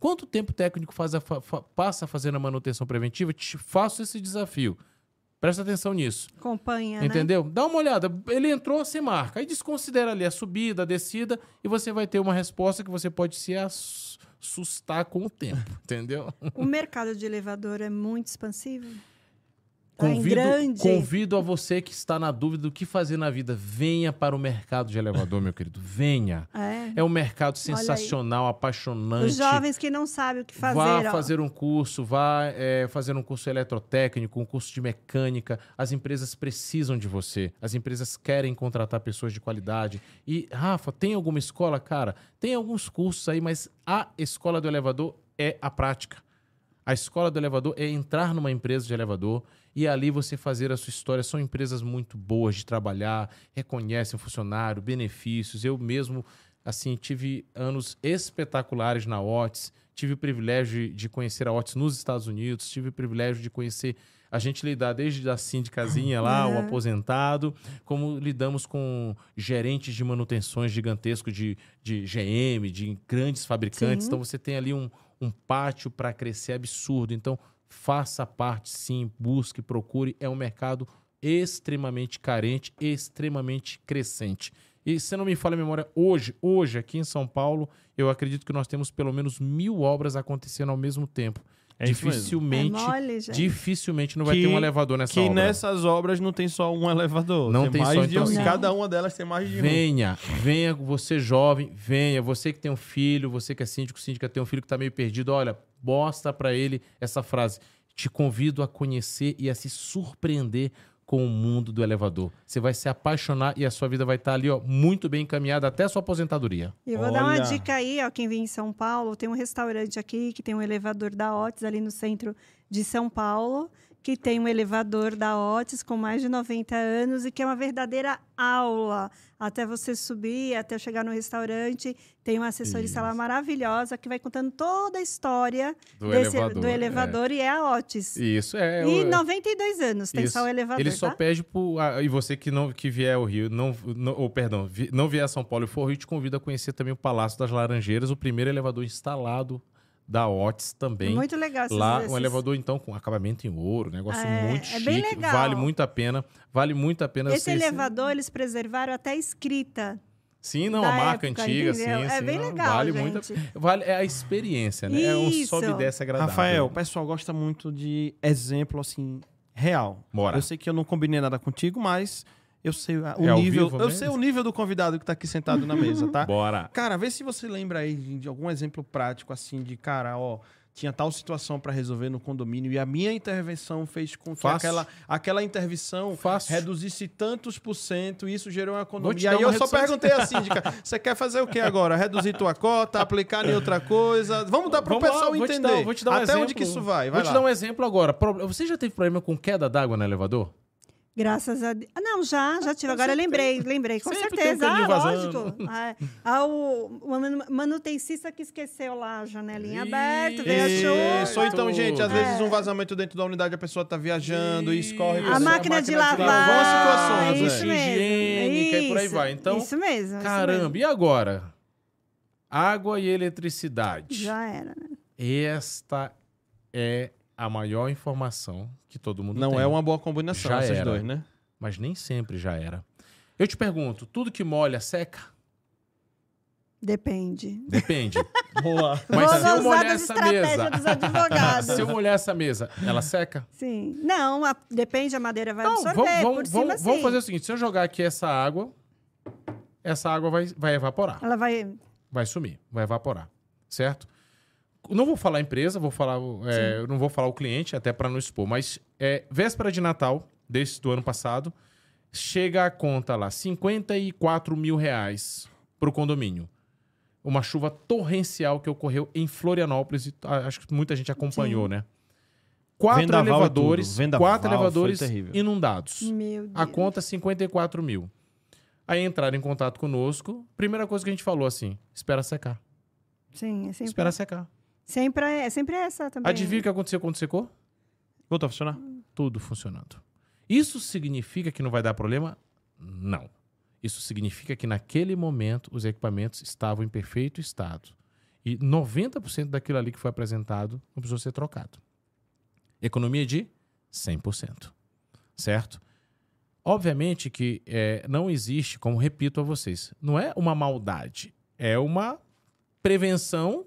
Quanto tempo o técnico faz a fa- passa fazendo a manutenção preventiva? Te faço esse desafio. Presta atenção nisso.
Acompanha, né?
Entendeu? Dá uma olhada. Ele entrou, você marca. Aí desconsidera ali a subida, a descida, e você vai ter uma resposta que você pode se assustar com o tempo. <laughs> Entendeu?
O mercado de elevador é muito expansivo. Tá
Convido,
grande.
convido a você que está na dúvida do que fazer na vida, venha para o mercado de elevador, meu querido. Venha.
É.
É um mercado sensacional, apaixonante.
Os jovens que não sabem o que fazer.
Vá
ó.
fazer um curso, vá é, fazer um curso eletrotécnico, um curso de mecânica. As empresas precisam de você. As empresas querem contratar pessoas de qualidade. E, Rafa, tem alguma escola? Cara, tem alguns cursos aí, mas a escola do elevador é a prática. A escola do elevador é entrar numa empresa de elevador e ali você fazer a sua história. São empresas muito boas de trabalhar, reconhecem o funcionário, benefícios. Eu mesmo, assim, tive anos espetaculares na Otis. Tive o privilégio de- conhecer a Otis nos Estados Unidos. Tive o privilégio de conhecer a gente lidar desde a síndicazinha lá, o <laughs>
É.
aposentado, como lidamos com gerentes de manutenções gigantescos de, de GM, de grandes fabricantes.
Sim.
Então você tem ali um, um pátio para crescer absurdo. Então faça parte, sim, busque, procure. É um mercado extremamente carente, extremamente crescente. E se não me falha a memória, hoje, hoje aqui em São Paulo, eu acredito que nós temos pelo menos mil obras acontecendo ao mesmo tempo.
É
dificilmente,
É mole, gente.
dificilmente não vai
Que-
ter um elevador nessa
que
obra.
nessas obras não tem só um elevador.
Não tem
mais
só,
de
então,
um.
assim-
Cada uma delas tem mais de um.
Venha, venha, você jovem, venha, você que tem um filho, você que é síndico, síndica tem um filho que tá meio perdido, olha, mostra pra ele essa frase. Te convido a conhecer e a se surpreender com o mundo do elevador. Você vai se apaixonar e a sua vida vai estar ali, ó, muito bem encaminhada até a sua aposentadoria.
E eu vou dar uma
Olha.
dica aí, ó, quem vem em São Paulo, tem um restaurante aqui que tem um elevador da Otis ali no centro de São Paulo, que tem um elevador da Otis com mais de 90 anos e que é uma verdadeira aula. Até você subir, até chegar no restaurante, tem uma assessorista lá maravilhosa que vai contando toda a história
Do
desse-
elevador,
do elevador e é a Otis.
Isso, é.
E
eu-
92 anos, tem
Isso.
só o elevador,
Ele só
tá?
pede pro. ah, e você que não que vier ao Rio, não, não, ou, perdão, vi- não vier a São Paulo e for ao Rio, te convido a conhecer também o Palácio das Laranjeiras, o primeiro elevador instalado da Otis também.
Muito legal esses,
Lá,
esses...
um elevador, então, com acabamento em ouro, negócio
É,
muito
é
chique.
bem legal.
Vale muito a pena. Vale muito a pena.
Esse elevador, eles preservaram até a escrita.
Sim, não, a marca
época,
antiga, sim?
É
sim,
bem
não,
legal,
Vale
gente.
muito. a- Vale, é a experiência, né? É um
Isso.
sobe e desce agradável.
Rafael, o pessoal gosta muito de exemplo, assim, real.
Bora.
Eu sei que eu não combinei nada contigo, mas eu sei o
É
nível. Eu
mesmo?
sei o nível do convidado que tá aqui sentado na mesa, tá? <laughs>
Bora.
Cara, vê se você lembra aí de, algum exemplo prático, assim, de cara, ó. Tinha tal situação para resolver no condomínio e a minha intervenção fez com que
Fácil.
aquela, aquela intervenção
Fácil.
reduzisse tantos por cento e isso gerou uma economia. E aí eu só
redução.
perguntei à síndica: <laughs> você quer fazer o que agora? Reduzir tua cota, aplicar em outra coisa? Vamos dar para o
Vamos lá,
pessoal
vou te
entender.
dar- vou te dar um
Até onde
exemplo.
que isso vai? Vai
Vou te
lá.
dar um exemplo agora. Você já teve problema com queda d'água no elevador?
Graças a Deus. Ah, não, já, já tive. Agora eu lembrei, lembrei, com
Sempre tem um
certeza.
caninho
ah, lógico. Ah, ah, o, o manu- manutencista que esqueceu lá a janelinha aberta, veio a chuva.
Isso, ou então, gente, às vezes
É.
um vazamento dentro da unidade, a pessoa tá viajando e escorre.
Isso.
A
Essa
máquina de lavar.
Algumas situações,
isso
é.
mesmo.
Higiênica e por aí
Isso,
vai. Então,
isso mesmo. isso
Caramba, e agora? Água e eletricidade.
mesmo. Já era, né?
Esta é a maior informação que todo mundo
Não
tem.
é uma boa combinação
Já
essas
era.
dois, né?
Mas nem sempre já era. Eu te pergunto, tudo que molha seca?
Depende.
Depende. <laughs>
Boa.
Mas
Vou
se eu molhar essa mesa,
dos advogados. <laughs>
se eu molhar essa mesa, ela seca?
Sim. Não, a- depende, a madeira vai
Não,
absorver.
vamos,
por
vamos,
cima,
vamos, vamos fazer o seguinte: se eu jogar aqui essa água, essa água vai, vai evaporar.
Ela vai...
Vai sumir, vai evaporar. Certo? Não vou falar empresa, vou falar. é, não vou falar o cliente, até para não expor, mas é, véspera de Natal, desse do ano passado, chega a conta lá, 54 mil reais pro condomínio. Uma chuva torrencial que ocorreu em Florianópolis, e acho que muita gente acompanhou, né? Quatro
Vendaval e
elevadores.
Vendaval
quatro elevadores inundados.
Meu Deus.
A conta 54 mil. Aí entraram em contato conosco. Primeira coisa que a gente falou assim: espera secar.
Sim, é sempre,
Espera secar.
Sempre, é, é sempre essa também.
Adivinha o que aconteceu quando secou?
Voltou a funcionar?
Tudo funcionando. Isso significa que não vai dar problema? Não. Isso significa que naquele momento os equipamentos estavam em perfeito estado. E 90% daquilo ali que foi apresentado não precisou ser trocado. Economia de 100%. Certo? Obviamente que é, não existe, como repito a vocês, não é uma maldade, é uma prevenção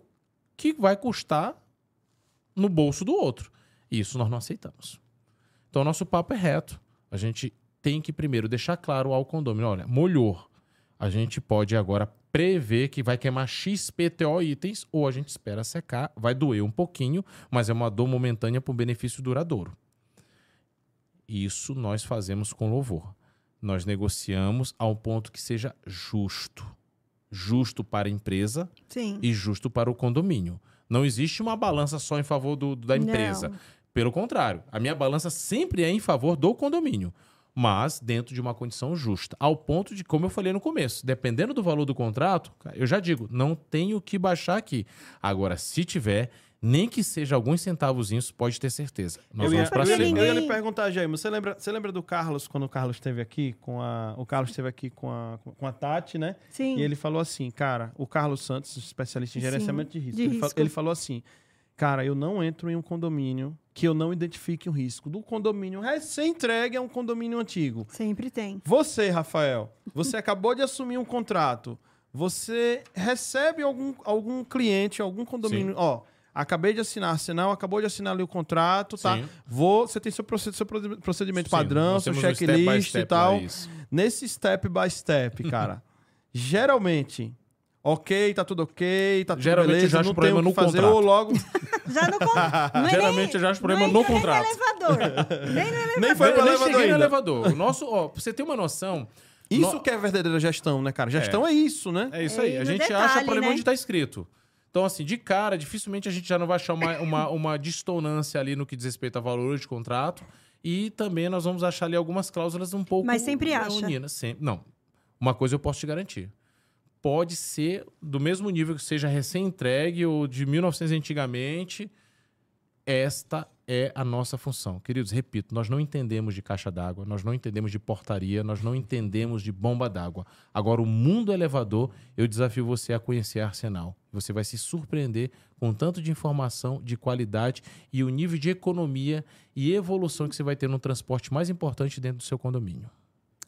que vai custar no bolso do outro. E isso nós não aceitamos. Então, nosso papo é reto. A gente tem que primeiro deixar claro ao condomínio: olha, molhou. A gente pode agora prever que vai queimar XPTO itens, ou a gente espera secar, vai doer um pouquinho, mas é uma dor momentânea para um benefício duradouro. Isso nós fazemos com louvor. Nós negociamos ao ponto que seja justo. Justo para a empresa
Sim.
e justo para o condomínio. Não existe uma balança só em favor do- da empresa.
Não.
Pelo contrário, a minha balança sempre é em favor do condomínio, mas dentro de uma condição justa. Ao ponto de, como eu falei no começo, dependendo do valor do contrato, eu já digo, não tenho que baixar aqui. Agora, se tiver, nem que seja alguns centavozinhos, pode ter certeza. Nós
eu, ia,
vamos para
eu, ia,
cima.
eu ia lhe perguntar, Jair, você lembra, você lembra do Carlos, quando o Carlos esteve aqui com a. O Carlos esteve aqui com a, com a Tati, né?
Sim.
E ele falou assim, cara, o Carlos Santos, especialista em
Sim,
gerenciamento de risco,
de
ele, fa-
risco.
ele falou assim: cara, eu não entro em um condomínio que eu não identifique o risco. Do condomínio recém-entregue a um condomínio antigo.
Sempre tem.
Você, Rafael, você <laughs> acabou de assumir um contrato. Você recebe algum, algum cliente, algum condomínio. Ó, acabei de assinar, Sinal acabou de assinar ali o contrato, tá?
Sim.
Vou, você tem seu proced- seu proced- procedimento
Sim,
padrão, seu
um step
checklist e
step
tal. Nesse step by step, <laughs> cara, geralmente, ok, tá tudo ok, tá tudo
Geralmente eu
beleza,
já acho
não
problema
tem o que
no
fazer,
contrato.
ou logo... <laughs>
Já no con- <laughs> não é
Geralmente
nem,
eu já acho problema
é
no
nem
contrato.
elevador. Nem no elevador.
Nem foi elevador
cheguei no elevador. O nosso, ó, pra você ter uma noção,
Isso
No-
que é verdadeira gestão, né, cara? Gestão é, isso, né?
É isso
É,
aí.
e
A
no
gente
detalhe,
acha problema
né?
onde está escrito. Então, assim, de cara, dificilmente a gente já não vai achar uma, uma, uma dissonância ali no que diz respeito a valor de contrato. E também nós vamos achar ali algumas cláusulas um pouco.
Mas sempre acha.
leoninas. Sempre. Não. Uma coisa eu posso te garantir. Pode ser do mesmo nível que seja recém-entregue ou de 1900 antigamente. Esta é a nossa função. Queridos, repito, nós não entendemos de caixa d'água, nós não entendemos de portaria, nós não entendemos de bomba d'água. Agora, o mundo elevador, eu desafio você a conhecer a Arsenal. Você vai se surpreender com o tanto de informação, de qualidade e o nível de economia e evolução que você vai ter no transporte mais importante dentro do seu condomínio.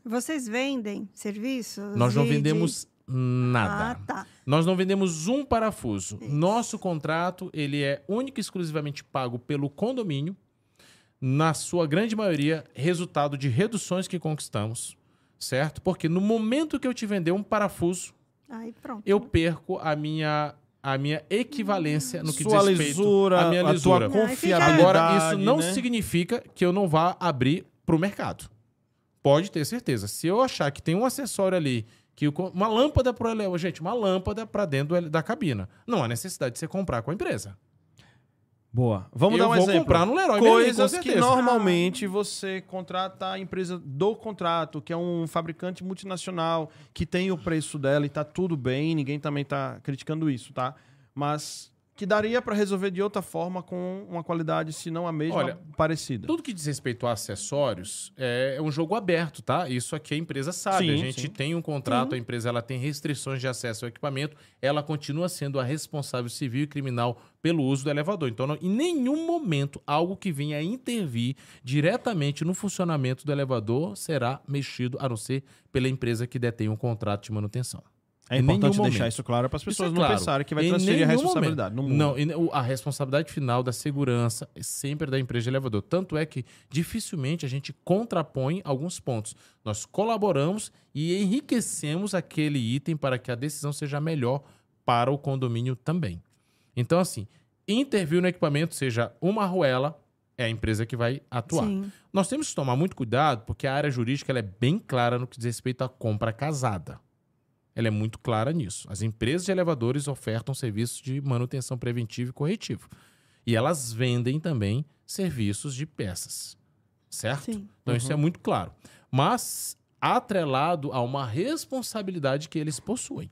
Vocês vendem serviços?
Nós não
de- de-
vendemos nada.
Ah, tá.
Nós não vendemos um parafuso. Nosso contrato, ele é único e exclusivamente pago pelo condomínio, na sua grande maioria, resultado de reduções que conquistamos, certo? Porque no momento que eu te vender um parafuso,
Aí pronto.
eu perco a minha a minha equivalência no que
Sua
diz respeito
lisura,
à minha
a
lisura.
tua confiabilidade.
Agora, isso não
né?
significa que eu não vá abrir para o mercado. Pode ter certeza. Se eu achar que tem um acessório ali, que uma lâmpada para o gente, uma lâmpada para dentro da cabina, não há necessidade de você comprar com a empresa.
Boa. Vamos
eu
dar um
vou
exemplo.
comprar no Leroy Merlin,
Coisas
com
que normalmente você contrata a empresa do contrato, que é um fabricante multinacional, que tem o preço dela e tá tudo bem, ninguém também tá criticando isso, tá? Mas que daria para resolver de outra forma com uma qualidade, se não a mesma,
Olha,
parecida.
Tudo que diz respeito a acessórios é um jogo aberto, tá? Isso aqui a empresa sabe.
Sim,
a gente
sim.
tem um contrato, a empresa ela tem restrições de acesso ao equipamento, ela continua sendo a responsável civil e criminal pelo uso do elevador. Então, não- em nenhum momento, algo que venha a intervir diretamente no funcionamento do elevador será mexido, a não ser pela empresa que detém um contrato de manutenção.
É importante deixar
momento.
isso claro para as
Isso
pessoas
é
não
claro.
pensarem que vai
Em
transferir a responsabilidade. Não,
a responsabilidade final da segurança é sempre da empresa de elevador. Tanto é que dificilmente a gente contrapõe alguns pontos. Nós colaboramos e enriquecemos aquele item para que a decisão seja melhor para o condomínio também. Então, assim, intervir no equipamento, seja uma arruela, é a empresa que vai atuar.
Sim.
Nós temos que tomar muito cuidado, porque a área jurídica ela é bem clara no que diz respeito à compra casada. Ela é muito clara nisso. As empresas de elevadores ofertam serviços de manutenção preventiva e corretivo. E elas vendem também serviços de peças. Certo?
Sim.
Então isso é muito claro. Mas atrelado a uma responsabilidade que eles possuem.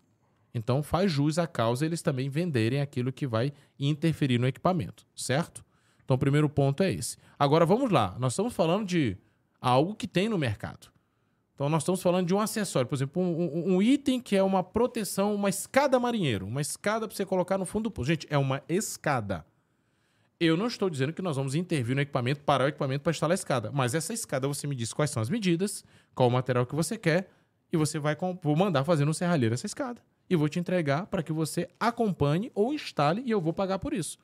Então faz jus à causa eles também venderem aquilo que vai interferir no equipamento, certo? Então o primeiro ponto é esse. Agora vamos lá, nós estamos falando de algo que tem no mercado. Então nós estamos falando de um acessório, por exemplo, um, um- item que é uma proteção, uma escada marinheiro, uma escada para você colocar no fundo do poço. Gente, é uma escada. Eu não estou dizendo que nós vamos intervir no equipamento, parar o equipamento para instalar a escada. Mas essa escada você me diz quais são as medidas, qual o material que você quer, e você vai vou mandar fazer no serralheiro essa escada. E vou te entregar para que você acompanhe ou instale e eu vou pagar por isso.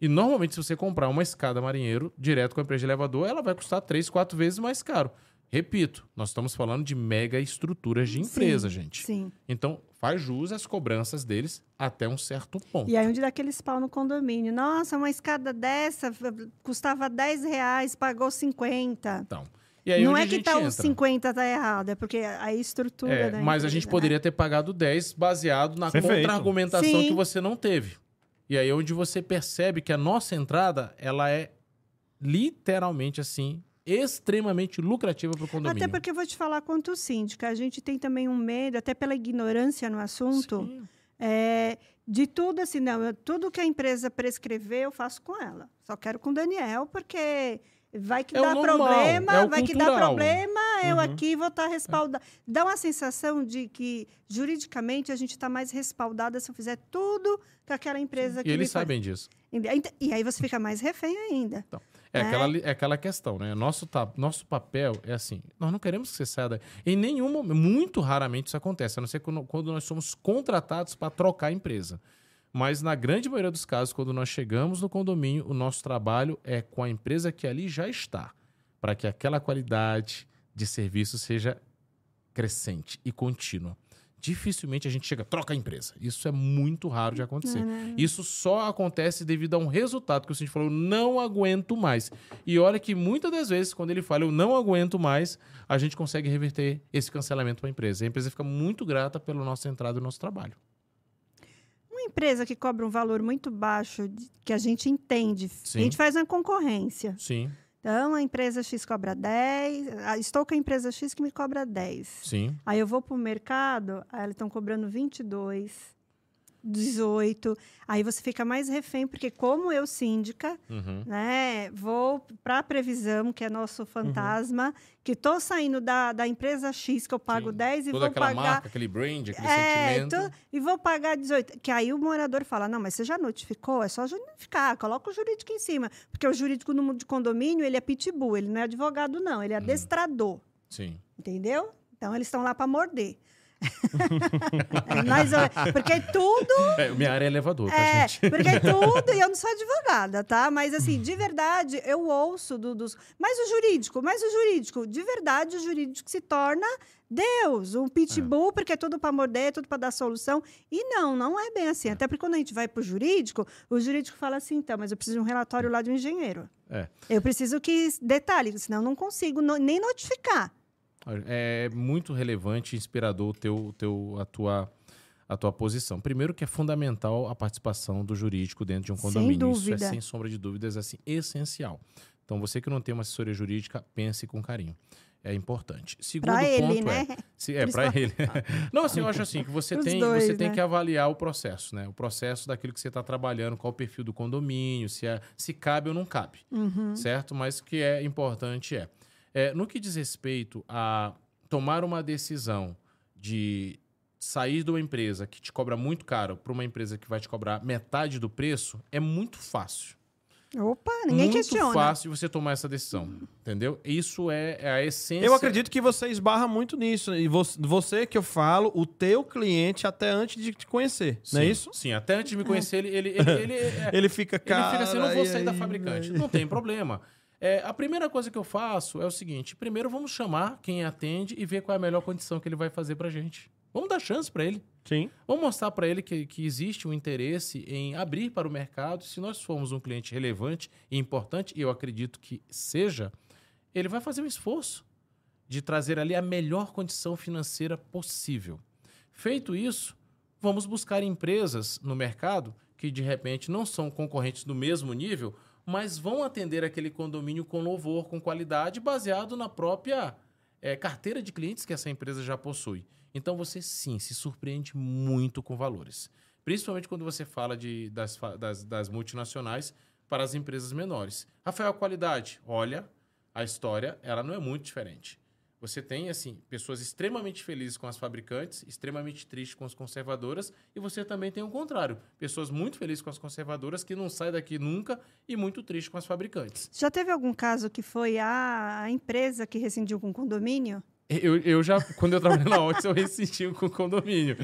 E normalmente, se você comprar uma escada marinheiro direto com a empresa de elevador, ela vai custar três, quatro vezes mais caro. Repito, nós estamos falando de mega estruturas de empresa, gente.
Sim.
Então, faz jus às cobranças deles até um certo ponto.
E aí onde dá aqueles pau no condomínio. Nossa, uma escada dessa custava 10 reais, pagou 50.
Então, e aí
não é
a
que tá os 50 tá errado, é porque a estrutura
É,
da
mas a
empresa,
gente
né?
poderia ter pagado 10 baseado na contra-argumentação
Sim.
que você não teve. E aí é onde você percebe que a nossa entrada, ela é literalmente assim, extremamente lucrativa para o condomínio.
Até porque eu vou te falar quanto síndica, a gente tem também um medo, até pela ignorância no assunto,
Sim.
é, de tudo assim, não, eu- tudo que a empresa prescrever eu faço com ela. Só quero com o Daniel, porque vai que
É
dá problema,
é
vai que dá
cultural.
problema, eu
Uhum.
aqui vou estar respaldada. Dá uma sensação de que, juridicamente, a gente está mais respaldada se eu fizer tudo que aquela empresa que
E eles
faz.
sabem disso.
E aí você fica mais refém ainda.
É,
É.
Aquela, é aquela questão, né? Nosso, ta- nosso papel é assim: nós não queremos que você saia daí. Em nenhum momento, muito raramente isso acontece, a não ser quando, quando nós somos contratados para trocar a empresa. Mas na grande maioria dos casos, quando nós chegamos no condomínio, o nosso trabalho é com a empresa que ali já está, para que aquela qualidade de serviço seja crescente e contínua. Dificilmente a gente chega, troca a empresa. Isso é muito raro de acontecer. Isso só acontece devido a um resultado que o Cindy falou, eu não aguento mais. E olha que muitas das vezes, quando ele fala, eu não aguento mais, a gente consegue reverter esse cancelamento para a empresa. A empresa fica muito grata pela nossa entrada e nosso trabalho.
Uma empresa que cobra um valor muito baixo, que a gente entende,
Sim.
a gente faz uma concorrência.
Sim,
Então, a empresa X cobra 10, ah, estou com a empresa X que me cobra 10.
sim.
Aí eu vou para o mercado, aí eles estão cobrando 22, 18. Aí você fica mais refém, porque como eu síndica,
Uhum.
né, vou para a previsão, que é nosso fantasma, que estou saindo da, da empresa X, que eu pago
Sim.
10 e
Toda
vou
aquela
pagar...
marca, aquele brand, aquele
É,
sentimento.
tô- e vou pagar 18. Que aí o morador fala: não, mas você já notificou? É só notificar, coloca o jurídico em cima. Porque o jurídico no mundo de condomínio, ele é pitbull, ele não é advogado, não,
Uhum.
ele é adestrador.
Sim.
Entendeu? Então eles estão lá para morder. <laughs> Nós, porque tudo
É, minha área é elevador, tá,
é,
gente?
porque <laughs> tudo, e eu não sou advogada, tá? Mas assim, de verdade, eu ouço do- dos. Mas o jurídico, mas o jurídico, de verdade, o jurídico se torna Deus, um pitbull, porque é tudo para morder, é tudo para dar solução. E não, não é bem assim. Até porque quando a gente vai para o jurídico, o jurídico fala assim, então, mas eu preciso de um relatório lá de um engenheiro.
É.
Eu preciso que detalhe, senão eu não consigo no- nem notificar.
É muito relevante e inspirador teu, o teu, a, tua, a tua posição. Primeiro que é fundamental a participação do jurídico dentro de um condomínio. Isso é, sem sombra de dúvidas, assim, essencial. Então, você que não tem uma assessoria jurídica, pense com carinho. É importante. Segundo
ele,
ponto
né?
é, se, é para ele. <laughs> Não, assim, eu acho assim que você tem,
dois,
você tem
né?
que avaliar o processo, né? O processo daquilo que você está trabalhando, qual o perfil do condomínio, se, é, se cabe ou não cabe,
Uhum.
certo? Mas o que é importante é, é, no que diz respeito a tomar uma decisão de sair de uma empresa que te cobra muito caro para uma empresa que vai te cobrar metade do preço, é muito fácil
Opa, ninguém
muito
questiona.
fácil você tomar essa decisão, entendeu? Isso é, é a essência.
Eu acredito que você esbarra muito nisso. E você, você que eu falo, o teu cliente até antes de te conhecer, não é
Sim,
isso?
Sim, até antes de me conhecer, ele, ele, ele, ele, <laughs> é-
Ele fica,
ele
cara...
fica assim, não vou sair
e
da
aí,
fabricante. Não tem problema. É, a primeira coisa que eu faço é o seguinte: primeiro vamos chamar quem atende e ver qual é a melhor condição que ele vai fazer pra gente. Vamos dar chance pra ele.
Sim.
Vamos mostrar para ele que, que existe um interesse em abrir para o mercado. Se nós formos um cliente relevante e importante, e eu acredito que seja, ele vai fazer um esforço de trazer ali a melhor condição financeira possível. Feito isso, vamos buscar empresas no mercado que de repente não são concorrentes do mesmo nível, mas vão atender aquele condomínio com louvor, com qualidade, baseado na própria eh, carteira de clientes que essa empresa já possui. Então você sim se surpreende muito com valores. Principalmente quando você fala de, das, das, das multinacionais para as empresas menores. Rafael, qualidade. Olha, a história ela não é muito diferente. Você tem, assim, pessoas extremamente felizes com as fabricantes, extremamente tristes com as conservadoras, e você também tem o contrário. Pessoas muito felizes com as conservadoras que não saem daqui nunca e muito tristes com as fabricantes.
Já teve algum caso que foi a empresa que rescindiu com o condomínio?
Eu, eu já, quando eu trabalhei na Otis, eu ressenti com o condomínio.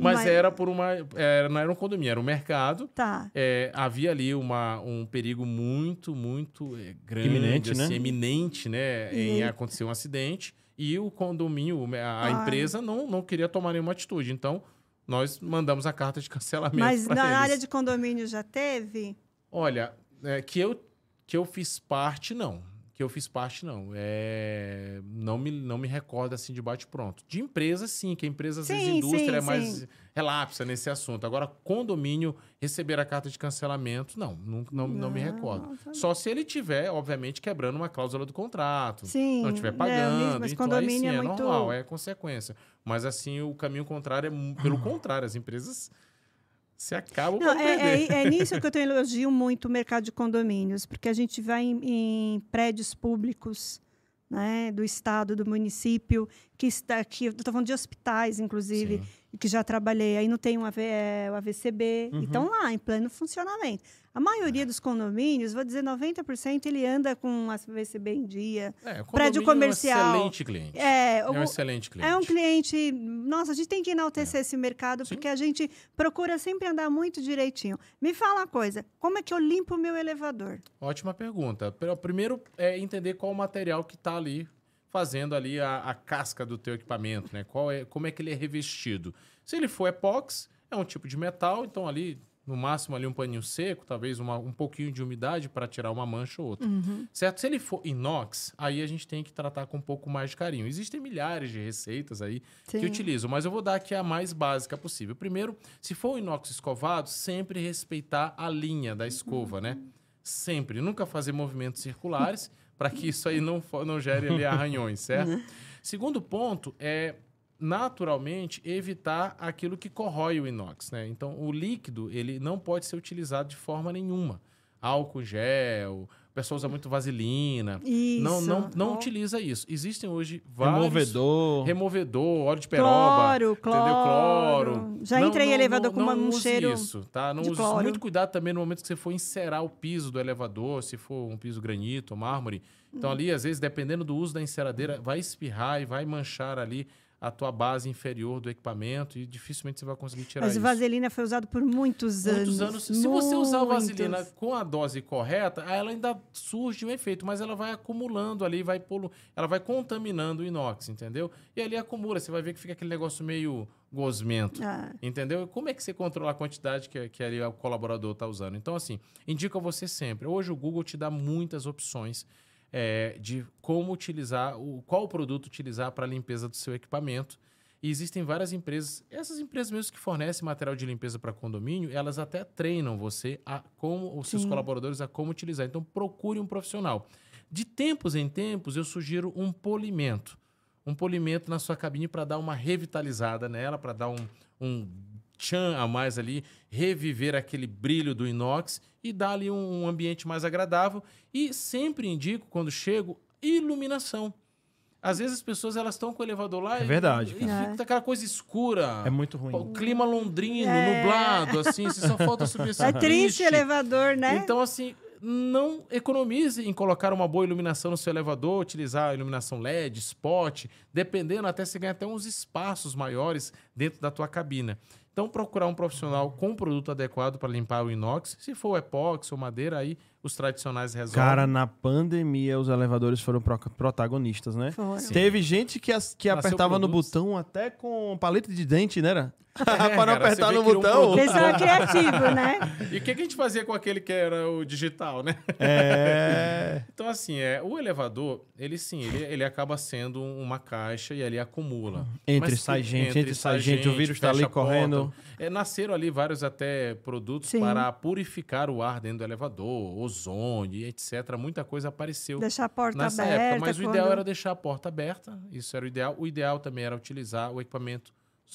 Mas,
Mas-
era por uma. Era, não era um condomínio, era um mercado.
Tá.
É, havia ali uma, um perigo muito, muito é, grande,
Iminente,
assim,
né?
eminente, né? Em
E-
acontecer um acidente. E o condomínio, a, empresa, não, não queria tomar nenhuma atitude. Então, nós mandamos a carta de cancelamento.
Mas na
eles.
área de condomínio já teve?
Olha, é, que, eu, que eu fiz parte, não. Que eu fiz parte, não. É, não, me, não me recordo assim de bate-pronto. De empresa, sim, que a empresa, às vezes,
Sim,
indústria
sim,
é mais
sim.
relapsa nesse assunto. Agora, condomínio, receber a carta de cancelamento, não, não, não, não me
Não,
recordo.
nossa.
Só se ele tiver, obviamente, quebrando uma cláusula do contrato.
Sim.
Não estiver
né,
pagando,
mas
então aí
condomínio
sim,
é
é,
muito.
normal, é consequência. Mas assim, o caminho contrário é, pelo contrário, as empresas se acabam
Não, é, é, é nisso que eu tenho <laughs> elogio muito o mercado de condomínios, porque a gente vai em, em prédios públicos né, do estado, do município, que está aqui, estou falando de hospitais, inclusive,
Sim.
que já trabalhei, aí não tem um AV, é, o AVCB,
Uhum.
e estão lá, em pleno funcionamento. A maioria dos condomínios, vou dizer 90%, ele anda com um AVCB em dia.
É,
prédio comercial.
É um excelente cliente.
É,
É um
o-
excelente cliente.
É um cliente. Nossa, a gente tem que enaltecer esse mercado,
Sim.
porque a gente procura sempre andar muito direitinho. Me fala uma coisa: como é que eu limpo o meu elevador?
Ótima pergunta. Pr- Primeiro é entender qual o material que está ali fazendo ali a, a casca do teu equipamento, né? Qual é, como é que ele é revestido. Se ele for epox, é um tipo de metal, então ali no máximo ali um paninho seco, talvez uma- um pouquinho de umidade para tirar uma mancha ou outra. Certo? Se ele for inox, aí a gente tem que tratar com um pouco mais de carinho. Existem milhares de receitas aí
Sim.
que utilizam, mas eu vou dar aqui a mais básica possível. Primeiro, se for o inox escovado, sempre respeitar a linha da escova, né? Sempre. Nunca fazer movimentos circulares para que isso aí não, não gere ali arranhões, certo? Segundo ponto é naturalmente evitar aquilo que corrói o inox, né? Então, o líquido, ele não pode ser utilizado de forma nenhuma. Álcool gel, o pessoal usa muito vaselina.
Isso.
Não, não, não utiliza isso. Existem hoje vários
Removedor.
removedor, óleo de peroba,
Cloro,
entendeu?
cloro.
Cloro.
Já entrei em elevador com uma- um
use
cheiro
isso, tá? Não
de
use
cloro.
muito cuidado também no momento que você for encerar o piso do elevador, se for um piso granito, mármore.
Hum.
Então ali, às vezes, dependendo do uso da enceradeira, vai espirrar e vai manchar ali a tua base inferior do equipamento e dificilmente você vai conseguir tirar
Mas
isso.
vaselina foi usado por muitos anos.
Muitos anos. Se você usar a
Muitos.
vaselina com a dose correta, ela ainda surge um efeito, mas ela vai acumulando ali, vai polu... ela vai contaminando o inox, entendeu? E ali acumula, você vai ver que fica aquele negócio meio gosmento.
Ah,
Entendeu? Como é que você controla a quantidade que, que ali o colaborador está usando? Então, assim, indico a você sempre. Hoje o Google te dá muitas opções é, de como utilizar, o, qual produto utilizar para a limpeza do seu equipamento. E existem várias empresas, essas empresas mesmo que fornecem material de limpeza para condomínio, elas até treinam você a como os seus
Sim.
colaboradores a como utilizar. Então procure um profissional. De tempos em tempos eu sugiro um polimento, um polimento na sua cabine para dar uma revitalizada nela, para dar um, um tchan a mais ali, reviver aquele brilho do inox e dar ali um, um ambiente mais agradável. E sempre indico quando chego iluminação. Às vezes as pessoas elas estão com o elevador lá
É
e-
verdade,
e,
cara.
fica aquela coisa escura.
É muito ruim.
O clima londrino,
É.
nublado, assim, você só falta subir esse <laughs>
É triste o elevador, né?
Então, assim, não economize em colocar uma boa iluminação no seu elevador, utilizar a iluminação LED, spot, dependendo, até você ganha até uns espaços maiores dentro da tua cabina. Então, procurar um profissional com produto adequado para limpar o inox. Se for epóxi ou madeira, aí os tradicionais resolvem.
Cara, na pandemia os elevadores foram pro- protagonistas, né?
Foram.
Teve gente que, as- que
Nasceu
apertava no
produtos.
botão até com palito de dente, né? Era? <laughs>
É,
Para não
cara,
apertar no
um
botão.
produto-
Pessoal criativo, né? <laughs>
E o que, que a gente fazia com aquele que era o digital, né?
É. <laughs>
Então, assim, é, o elevador, ele sim, ele, ele acaba sendo uma caixa e ali acumula.
Entre
Mas
sai gente, entre sai gente, o vírus tá
fecha
ali correndo.
É, nasceram ali vários até produtos
Sim.
para purificar o ar dentro do elevador, ozônio, etc. Muita coisa apareceu
Deixar a porta
nessa
aberta.
época. Mas o
quando-
ideal era deixar a porta aberta, isso era o ideal. O ideal também era utilizar o equipamento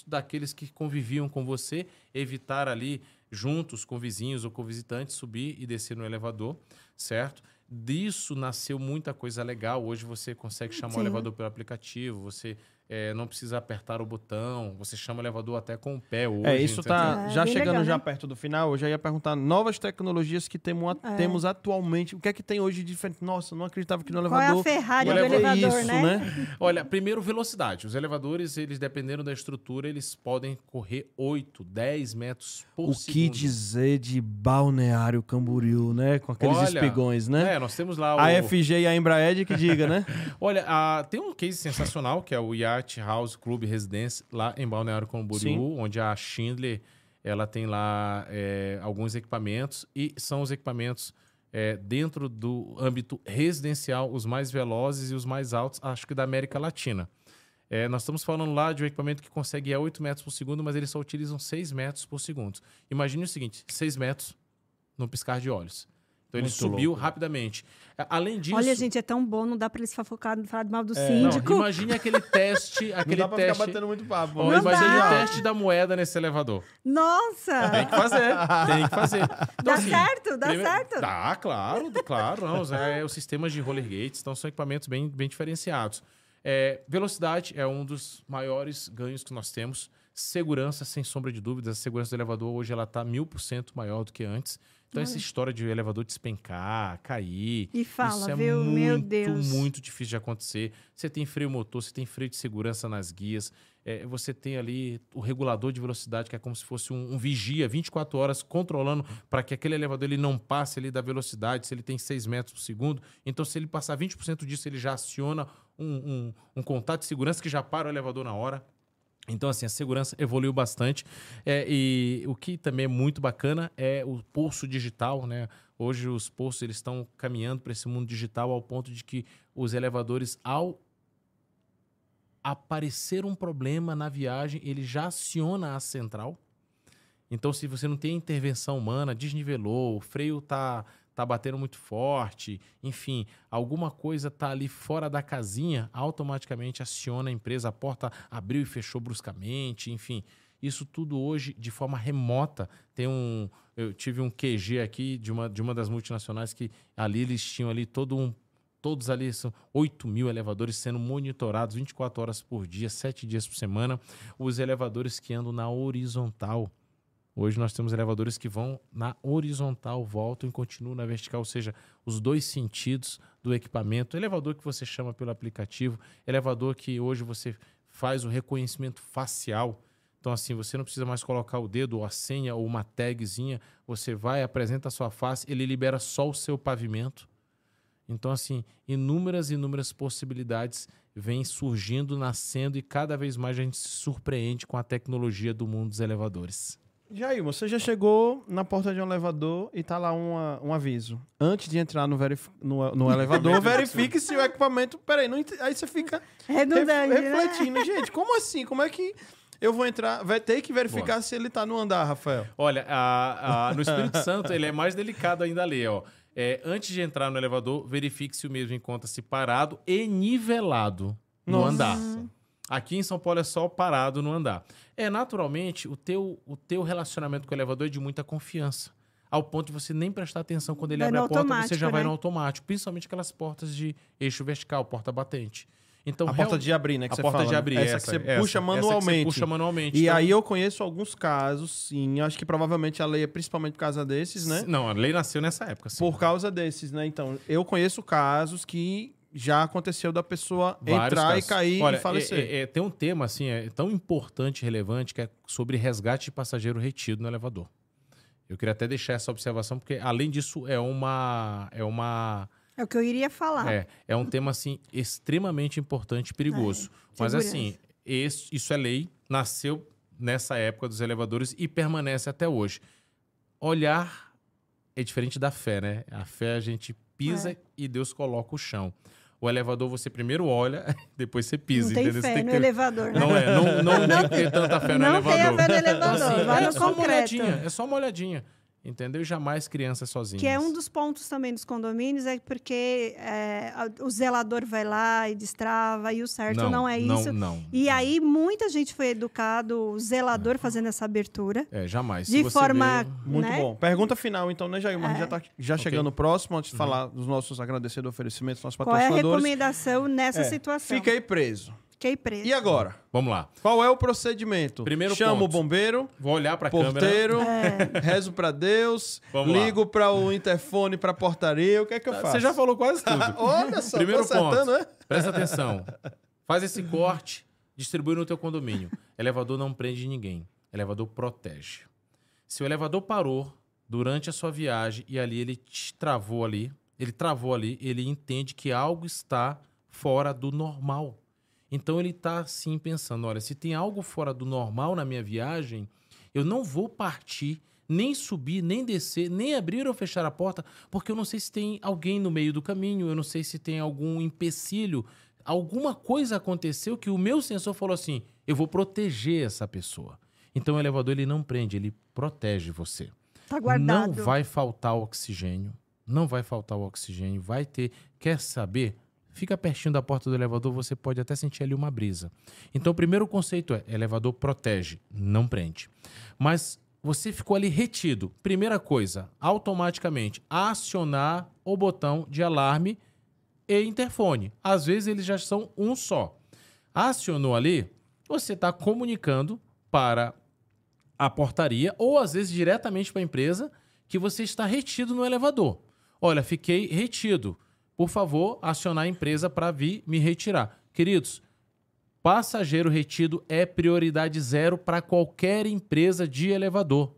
daqueles que conviviam com você, evitar ali juntos com vizinhos ou com visitantes subir e descer no elevador, certo? Disso nasceu muita coisa legal. Hoje você consegue chamar
Sim.
o elevador pelo aplicativo, você eh, não precisa apertar o botão, você chama o elevador até com o pé hoje.
É, isso
entendeu?
tá
É,
já chegando
legal,
já
né?
perto do final. Eu já ia perguntar novas tecnologias que temo-
É.
temos atualmente. O que é que tem hoje de diferente? Nossa, não acreditava que no
Qual é a
elevador.
Ferrari
o
do
elevador-
elevador,
isso,
né?
Olha, primeiro velocidade. Os elevadores, eles dependendo da estrutura, eles podem correr 8, 10 metros por
O
segundo.
que dizer de Balneário Camboriú, né? Com aqueles
Olha,
espigões, né?
É, nós temos lá o...
A FG e a Embraed que diga, né? <laughs>
Olha, a- tem um case sensacional que é o Yacht House Club Residence lá em Balneário Camboriú,
Sim.
onde a Schindler ela tem lá é, alguns equipamentos e são os equipamentos é, dentro do âmbito residencial os mais velozes e os mais altos, acho que da América Latina. É, nós estamos falando lá de um equipamento que consegue ir a 8 metros por segundo, mas eles só utilizam 6 metros por segundo. Imagine o seguinte: 6 metros no piscar de olhos. Então ele
Muito
subiu
louco.
rapidamente. A- Além disso.
Olha, gente, é tão bom, não dá pra eles focar falar mal do
É,
Não,
síndico.
imagine aquele <laughs> teste,
Não
aquele
dá pra
teste.
ficar batendo muito papo.
Ó,
Não
imagine
dá.
o teste da moeda nesse elevador.
Nossa!
Tem que fazer, tem que fazer. Então,
Dá
assim,
certo, dá
primeiro-
certo.
Dá, claro, claro. Não, é, os sistemas de roller gates então, são equipamentos bem, bem diferenciados. É, velocidade é um dos maiores ganhos que nós temos. Segurança, sem sombra de dúvidas. A segurança do elevador hoje ela está mil por cento maior do que antes. Então, essa história de elevador despencar, cair.
E fala,
isso é
viu?
muito,
Meu Deus.
muito difícil de acontecer. Você tem freio motor, você tem freio de segurança nas guias. é, você tem ali o regulador de velocidade, que é como se fosse um, um vigia 24 horas controlando para que aquele elevador ele não passe ali da velocidade, se ele tem 6 metros por segundo. Então, se ele passar 20% disso, ele já aciona um, um, um contato de segurança que já para o elevador na hora. Então, assim, a segurança evoluiu bastante. É, e o que também é muito bacana é o pulso digital, né? Hoje os pulsos eles estão caminhando para esse mundo digital ao ponto de que os elevadores, ao aparecer um problema na viagem, ele já aciona a central. Então, se você não tem intervenção humana, desnivelou, o freio tá, tá batendo muito forte, enfim, alguma coisa tá ali fora da casinha, automaticamente aciona a empresa, a porta abriu e fechou bruscamente, enfim. Isso tudo hoje de forma remota. Tem um. Eu tive um QG aqui de uma, de uma das multinacionais que ali eles tinham ali todo um. Todos ali são 8 mil elevadores sendo monitorados 24 horas por dia, 7 dias por semana. Os elevadores que andam na horizontal. Hoje nós temos elevadores que vão na horizontal, voltam e continuam na vertical, ou seja, os dois sentidos do equipamento. Elevador que você chama pelo aplicativo, elevador que hoje você faz o reconhecimento facial. Então, assim, você não precisa mais colocar o dedo ou a senha ou uma tagzinha. Você vai, apresenta a sua face, ele libera só o seu pavimento. Então, assim, inúmeras e inúmeras possibilidades vêm surgindo, nascendo e cada vez mais a gente se surpreende com a tecnologia do mundo dos elevadores.
Jair, você já chegou na porta de um elevador e tá lá uma, um aviso. Antes de entrar no, verif- no, no elevador, <laughs> verifique se o equipamento. Peraí, não aí você fica
Redundante,
ref-
né?
refletindo. <laughs> Gente, como assim? Como é que eu vou entrar? Vai ter que verificar se ele tá no andar, Rafael.
Olha, a- a- no Espírito <laughs> Santo ele é mais delicado ainda ali, ó. É, antes de entrar no elevador, verifique se o mesmo encontra-se parado e nivelado no
Nossa.
andar. Aqui em São Paulo é só parado no andar. É, naturalmente, o teu, o teu relacionamento com o elevador é de muita confiança. Ao ponto de você nem prestar atenção quando ele
Vai
abre a porta, você já vai
né?
no automático. Principalmente aquelas portas de eixo vertical, porta batente. Então,
A porta
real-
de abrir, né? Que
a
você
porta
fala,
de
né?
abrir,
essa,
essa,
que você
essa,
puxa
essa que você
manualmente.
puxa manualmente.
E
Então-
aí eu conheço alguns casos, sim. Acho que provavelmente a lei é principalmente por causa desses, né?
Não, a lei nasceu nessa época. sim.
Por causa desses, né? Então, eu conheço casos que já aconteceu da pessoa
Vários
entrar
casos.
e cair
Olha,
e falecer.
é- é- tem um tema assim, é tão importante e relevante que é sobre resgate de passageiro retido no elevador. Eu queria até deixar essa observação, porque além disso é uma. É uma.
É o que eu iria falar.
É, é um tema assim extremamente importante e perigoso. Mas
segurança.
assim, esse- isso é lei, nasceu nessa época dos elevadores e permanece até hoje. Olhar é diferente da fé, né? A fé a gente pisa
É.
e Deus coloca o chão. O elevador você primeiro olha, <laughs> depois você pisa,
não tem
entendeu?
Fé
tem
no
ter-
elevador, né?
Não é, não, não, tem que ter tanta fé no
não
elevador.
tenha fé no elevador,
Assim,
vai
é
no
só uma
concreto.
olhadinha, é só uma olhadinha. Entendeu? E jamais crianças sozinhas.
Que é um dos pontos também dos condomínios, é porque é, o zelador vai lá e destrava, e o certo não, é isso.
Não, não.
E aí, muita gente foi educado, o zelador fazendo essa abertura.
É, jamais. Se
De
você
forma-
vê-
Muito
né?
bom. Pergunta final, então, né, Jair? Mas a gente já tá já
Ok.
chegando próximo, antes de falar dos nossos agradecidos oferecimentos, nossos
Qual é a
patrocinadores.
recomendação nessa
É,
situação?
Fica aí preso.
Fiquei preso.
E agora?
Vamos lá.
Qual é o procedimento?
Primeiro
Chamo
ponto.
o bombeiro,
Vou olhar pra câmera.
porteiro,
É. <laughs>
rezo pra Deus,
Vamos lá.
ligo para o interfone, pra portaria, o que é que eu faço?
Você já falou quase tudo. <laughs>
Olha só,
Primeiro
tô acertando,
ponto.
né?
Presta <laughs> atenção. Faz esse corte, distribui no teu condomínio. Elevador não prende ninguém. Elevador protege. Se o elevador parou durante a sua viagem e ali ele te travou ali, ele travou ali, ele entende que algo está fora do normal. Então ele está assim pensando, olha, se tem algo fora do normal na minha viagem, eu não vou partir, nem subir, nem descer, nem abrir ou fechar a porta, porque eu não sei se tem alguém no meio do caminho, eu não sei se tem algum empecilho, alguma coisa aconteceu que o meu sensor falou assim, eu vou proteger essa pessoa. Então o elevador ele não prende, ele protege você.
Tá guardado.
Não vai faltar oxigênio. Não vai faltar o oxigênio. Vai ter. Quer saber? Fica pertinho da porta do elevador, você pode até sentir ali uma brisa. Então, o primeiro conceito é: elevador protege, não prende. Mas você ficou ali retido. Primeira coisa, automaticamente acionar o botão de alarme e interfone. Às vezes eles já são um só. Acionou ali, você está comunicando para a portaria ou às vezes diretamente para a empresa que você está retido no elevador. Olha, fiquei retido. Por favor, acionar a empresa para vir me retirar. Queridos, passageiro retido é prioridade zero para qualquer empresa de elevador.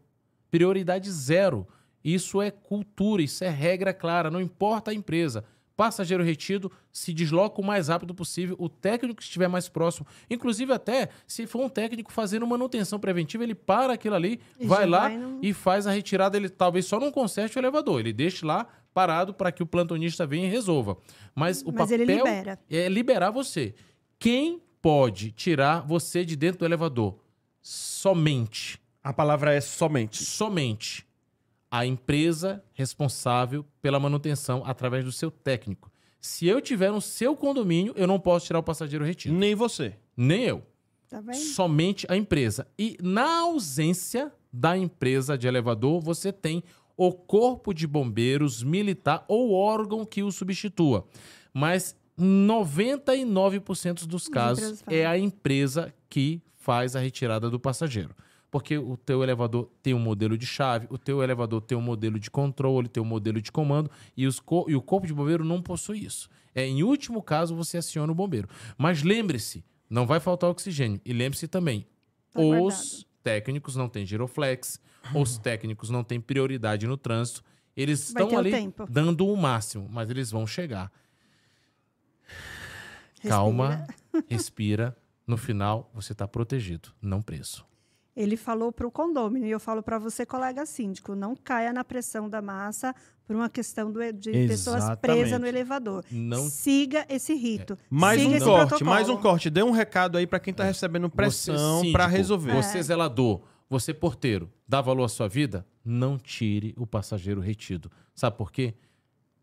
Prioridade zero. Isso é cultura, isso é regra clara, não importa a empresa. Passageiro retido se desloca o mais rápido possível, o técnico que estiver mais próximo. Inclusive, até se for um técnico fazendo manutenção preventiva, ele para aquilo ali,
E
vai lá
vai no-
e faz a retirada. Ele talvez só não conserte o elevador, ele deixe lá parado para que o plantonista venha e resolva. Mas o
Mas
papel
ele libera.
é liberar você. Quem pode tirar você de dentro do elevador? Somente
A palavra é somente.
somente a empresa responsável pela manutenção através do seu técnico. Se eu tiver no seu condomínio, eu não posso tirar o passageiro retido.
Nem você.
Nem eu.
Tá vendo?
Somente a empresa. E na ausência da empresa de elevador, você tem o corpo de bombeiros militar ou órgão que o substitua. Mas 99% dos casos é a empresa que faz a retirada do passageiro. Porque o teu elevador tem um modelo de chave, o teu elevador tem um modelo de controle, tem um modelo de comando, e, co- e o corpo de bombeiro não possui isso. É, em último caso, você aciona o bombeiro. Mas lembre-se, não vai faltar oxigênio. E lembre-se também,
Tá
os
guardado.
técnicos não têm giroflex, os técnicos não têm prioridade no trânsito. Eles
Vai
estão
o
ali dando o máximo, mas eles vão chegar.
Respira.
Calma, respira. No final, você está protegido, não preso.
ele falou para o condômino, e eu falo para você, colega síndico, não caia na pressão da massa por uma questão do, de pessoas
Exatamente.
presas no elevador.
Não
Siga esse rito.
Mais
Siga
um
esse
corte,
protocolo.
mais um corte. Dê um recado aí pra quem tá recebendo pressão
síndico,
resolver.
Você, zelador, você, porteiro, dá valor à sua vida? Não tire o passageiro retido. Sabe por quê?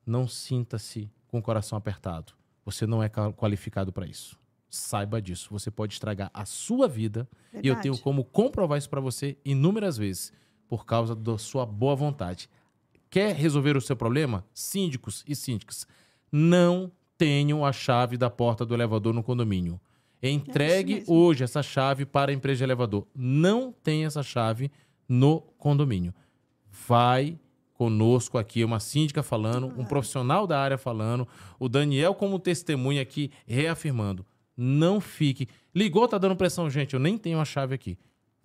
Não sinta-se com o coração apertado. Você não é ca- qualificado para isso. Saiba disso. Você pode estragar a sua vida e eu
Verdade.
tenho como comprovar isso para você inúmeras vezes por causa da sua boa vontade. Quer resolver o seu problema? Síndicos e síndicas, não tenham a chave da porta do elevador no condomínio. Entregue hoje essa chave para a empresa de elevador. Não tem essa chave no condomínio. Vai conosco aqui, uma síndica falando, um profissional da área falando, o Daniel como testemunha aqui reafirmando. Não fique. Ligou, tá dando pressão, gente. Eu nem tenho a chave aqui.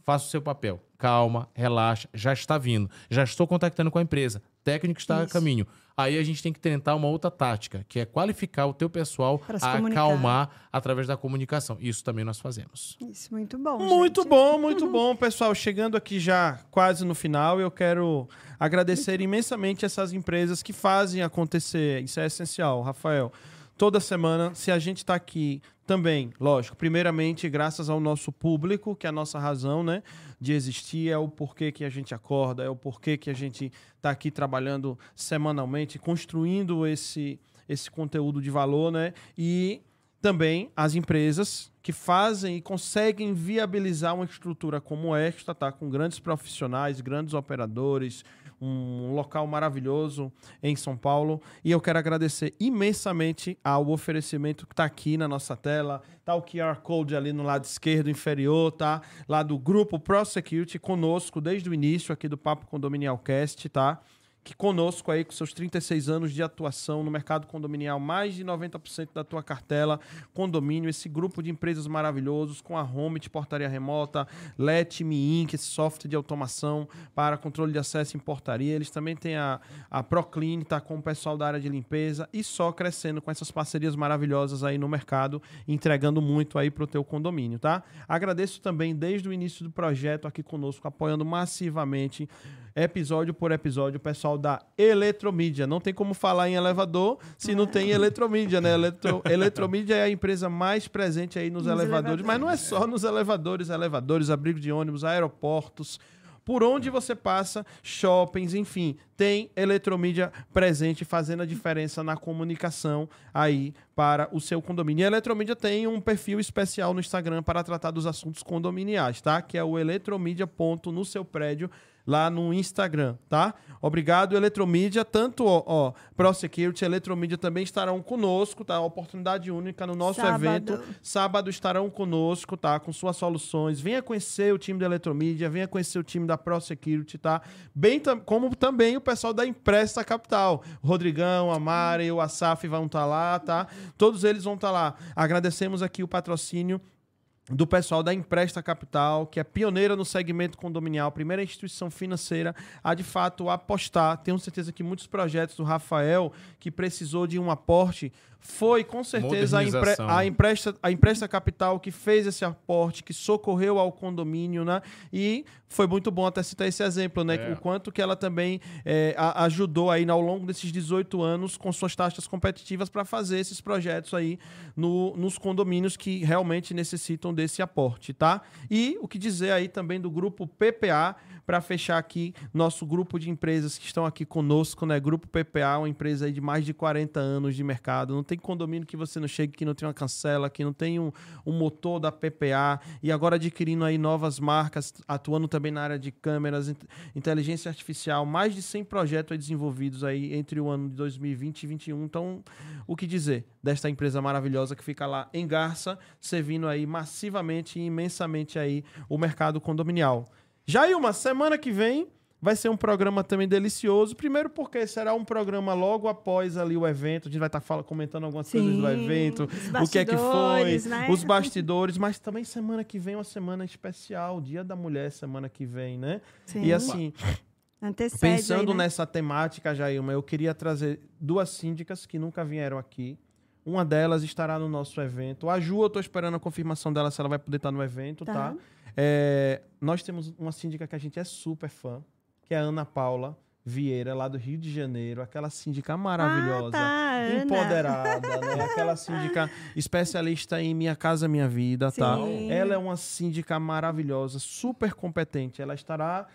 Faça o seu papel. Calma, relaxa. Já está vindo. Já estou contactando com a empresa. Técnico está a
Isso.
caminho. Aí a gente tem que tentar uma outra tática, que é qualificar o teu pessoal a
comunicar.
acalmar através da comunicação. Isso também nós fazemos.
Isso, muito bom.
Muito
gente.
bom, muito bom, pessoal. Chegando aqui já quase no final, eu quero agradecer imensamente essas empresas que fazem acontecer. Isso é essencial, Rafael. Toda semana, se a gente está aqui também, lógico, primeiramente graças ao nosso público, que é a nossa razão, né, de existir, é o porquê que a gente acorda, é o porquê que a gente está aqui trabalhando semanalmente, construindo esse esse conteúdo de valor, né? E também as empresas que fazem e conseguem viabilizar uma estrutura como esta, tá? Com grandes profissionais, grandes operadores, um local maravilhoso em São Paulo. E eu quero agradecer imensamente ao oferecimento que está aqui na nossa tela. Tá o QR Code ali no lado esquerdo inferior, tá? Lá do grupo ProSecurity conosco desde o início aqui do Papo Condominial Cast, tá? Que conosco aí com seus 36 anos de atuação no mercado condominial, mais de 90% da tua cartela, condomínio, esse grupo de empresas maravilhosos com a Home de portaria remota, Let Me Inc, esse software de automação para controle de acesso em portaria. Eles também têm a, a Proclean, tá com o pessoal da área de limpeza e só crescendo com essas parcerias maravilhosas aí no mercado, entregando muito aí para o teu condomínio, tá? Agradeço também desde o início do projeto aqui conosco, apoiando massivamente episódio por episódio, o pessoal da Eletromídia. Não tem como falar em elevador se não tem Eletromídia, né? Eletro, <laughs> Eletromídia é a empresa mais presente aí nos,
Nos
elevadores, mas não é
elevadores.
só nos elevadores, elevadores, abrigo de ônibus, aeroportos. Por onde você passa, shoppings, enfim, tem eletromídia presente fazendo a diferença na comunicação aí para o seu condomínio. E a Eletromídia tem um perfil especial no Instagram para tratar dos assuntos condominiais, tá? Que é o eletromídia ponto no seu prédio lá no Instagram, tá? Obrigado, Eletromídia. Tanto, ó, ó ProSecurity, Eletromídia também estarão conosco, tá? Oportunidade única no nosso
Sábado.
evento. Sábado estarão conosco, tá? Com suas soluções. Venha conhecer o time da Eletromídia, venha conhecer o time da ProSecurity, tá? Bem como também o pessoal da Empresta Capital. Rodrigão, a Mari, o Asaf vão estar lá, tá? Todos eles vão estar lá. Agradecemos aqui o patrocínio do pessoal da Empresta Capital, que é pioneira no segmento condominial, primeira instituição financeira a de fato apostar. Tenho certeza que muitos projetos do Rafael que precisou de um aporte foi com certeza a, empre a empresta a empresta capital que fez esse aporte, que socorreu ao condomínio, né? E foi muito bom até citar esse exemplo, né?
É.
O quanto que ela também é, ajudou aí ao longo desses 18 anos com suas taxas competitivas para fazer esses projetos aí no- nos condomínios que realmente necessitam desse aporte, tá? E o que dizer aí também do grupo PPA para fechar aqui nosso grupo de empresas que estão aqui conosco, né? Grupo PPA, uma empresa de mais de 40 anos de mercado. Não tem condomínio que você não chegue que não tem uma cancela, que não tem um, um motor da PPA e agora adquirindo aí novas marcas, atuando também na área de câmeras, int- inteligência artificial, mais de 100 projetos aí desenvolvidos aí entre o ano de 2020 e 2021. Então, o que dizer desta empresa maravilhosa que fica lá em Garça, servindo aí massivamente e imensamente aí o mercado condominial. Jailma, semana que vem vai ser um programa também delicioso. Primeiro porque será um programa logo após ali o evento. A gente vai estar fala, comentando algumas coisas do
Sim,
evento, o que é que foi,
né?
os bastidores. Mas também semana que vem é uma semana especial, Dia da Mulher semana que vem, né?
Sim.
E assim,
Antecede
pensando
aí, né?
nessa temática, Jailma, eu queria trazer duas síndicas que nunca vieram aqui. Uma delas estará no nosso evento. A Ju, eu tô esperando a confirmação dela se ela vai poder estar no evento, tá?
Tá.
É, nós temos uma síndica que a gente é super fã, que é a Ana Paula Vieira, lá do Rio de Janeiro. Aquela síndica maravilhosa.
Ah, tá,
empoderada, né? <laughs> Aquela síndica especialista em Minha Casa Minha Vida, tá?
Sim.
Ela é uma síndica maravilhosa, super competente. Ela estará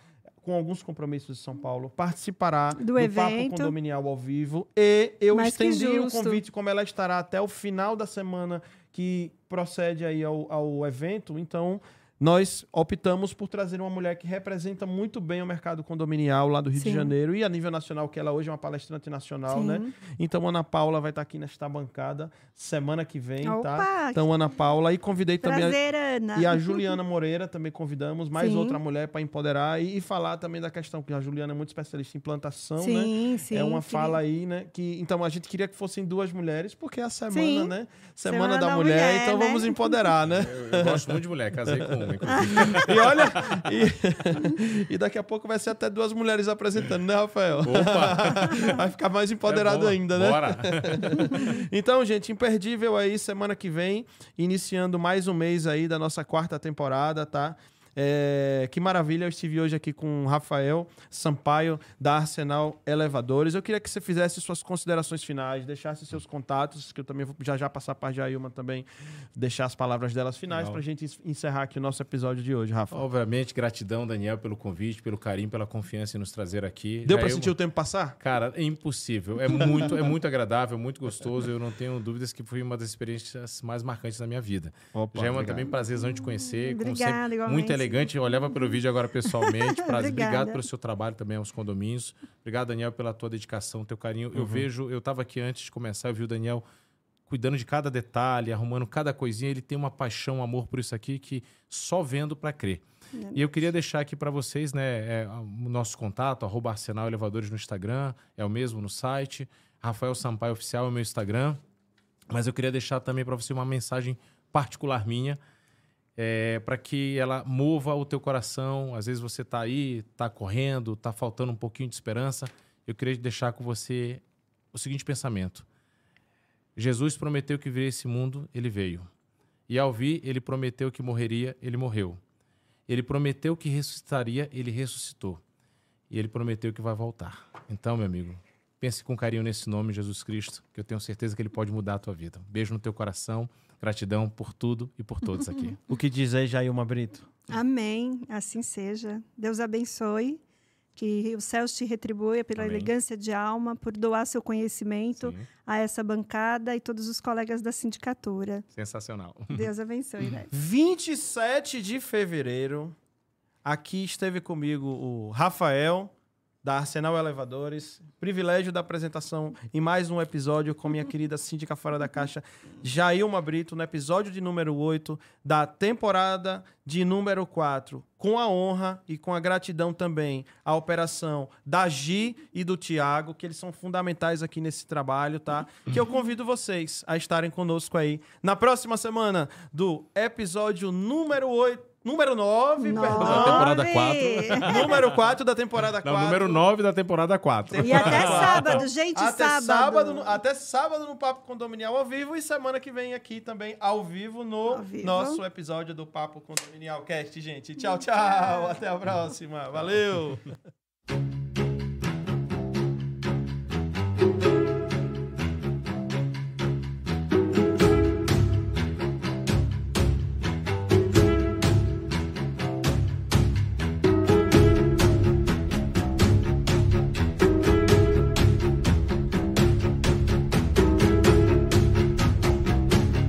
com alguns compromissos de São Paulo, participará
Do
Papo
evento.
Condominial ao vivo e eu
Mais
estendi o convite, como ela estará até o final da semana que procede aí ao, ao evento, então nós optamos por trazer uma mulher que representa muito bem o mercado condominial lá do Rio de
Sim.
Janeiro e a nível nacional, que ela hoje é uma palestrante nacional,
Sim.
né? Então, Ana Paula vai estar aqui nesta bancada semana que vem, tá?
Opa,
Então, Ana Paula, e convidei também a,
Prazer, Ana.
e a Juliana Moreira também convidamos, mais
Sim.
outra mulher para empoderar e, e falar também da questão, que a Juliana é muito especialista em plantação, né?
Sim, sim.
é uma fala aí, né? Que, então, a gente queria que fossem duas mulheres, porque é a semana,
Sim.
né? Semana,
Semana
da,
da
mulher,
mulher,
então
né?
vamos empoderar, né?
Eu, eu gosto muito de mulher, casei com <laughs> uma, inclusive.
E olha, e, e daqui a pouco vai ser até duas mulheres apresentando, né, Rafael?
Opa!
Vai ficar mais empoderado
É
ainda, né?
Bora!
Então, gente, imperdível aí, semana que vem, iniciando mais um mês aí da nossa quarta temporada, tá? É, que maravilha, eu estive hoje aqui com o Rafael Sampaio, da Arsenal Elevadores. Eu queria que você fizesse suas considerações finais, deixasse seus contatos, que eu também vou já já passar para a Jailma também, deixar as palavras delas finais para a gente encerrar aqui o nosso episódio de hoje, Rafa.
Obviamente, gratidão, Daniel, pelo convite, pelo carinho, pela confiança em nos trazer aqui.
Deu para sentir o tempo passar?
Cara, é impossível. É muito, é muito agradável, muito gostoso. Eu não tenho dúvidas que foi uma das experiências mais marcantes da minha vida.
Opa,
Já é uma
obrigado.
também prazerzão de conhecer.
Obrigada,
sempre,
igualmente.
muito elegante. Olhava pelo vídeo agora pessoalmente. <laughs> Prazer.
Obrigada.
Obrigado pelo seu trabalho também aos condomínios. Obrigado, Daniel, pela tua dedicação, teu carinho.
Uhum.
Eu vejo, eu estava aqui antes de começar, eu vi o Daniel cuidando de cada detalhe, arrumando cada coisinha. Ele tem uma paixão, um amor por isso aqui que só vendo para crer. E eu queria deixar aqui para vocês, né, é, o nosso contato, arroba Arsenal Elevadores no Instagram, é o mesmo no site. Rafael Sampaio Oficial é o meu Instagram. Mas eu queria deixar também para você uma mensagem particular minha, é, para que ela mova o teu coração. Às vezes você está aí, está correndo, está faltando um pouquinho de esperança. Eu queria deixar com você o seguinte pensamento: Jesus prometeu que viria esse mundo, ele veio. E ao vir, ele prometeu que morreria, ele morreu. Ele prometeu que ressuscitaria, ele ressuscitou. E ele prometeu que vai voltar. Então, meu amigo, pense com carinho nesse nome, Jesus Cristo, que eu tenho certeza que ele pode mudar a tua vida. Beijo no teu coração, gratidão por tudo e por todos aqui. <laughs>
O que diz aí, Jailma Brito?
Amém. Assim seja. Deus abençoe. Que os céus te retribua pela
Amém.
elegância de alma, por doar seu conhecimento
Sim,
a essa bancada e todos os colegas da sindicatura.
sensacional. <laughs>
Deus abençoe, né? <laughs>
27 de fevereiro, aqui esteve comigo o Rafael, da Arsenal Elevadores. Privilégio da apresentação em mais um episódio com minha querida síndica fora da caixa, Jailma Brito, no episódio de número 8 da temporada de número 4. Com a honra e com a gratidão também à operação da Gi e do Tiago, que eles são fundamentais aqui nesse trabalho, tá? Que eu convido vocês a estarem conosco aí na próxima semana do episódio número 8. Número 9,
Da
perdão.
temporada
Nove!
Número 4 da temporada 4.
Não, <laughs> número 9 da temporada 4.
E até sábado, gente,
Até
sábado.
sábado. no- até sábado no Papo Condominial ao vivo e semana que vem aqui também ao vivo no
Ao vivo.
nosso episódio do Papo Condominial Cast, gente. Tchau, tchau. Até a próxima. Valeu.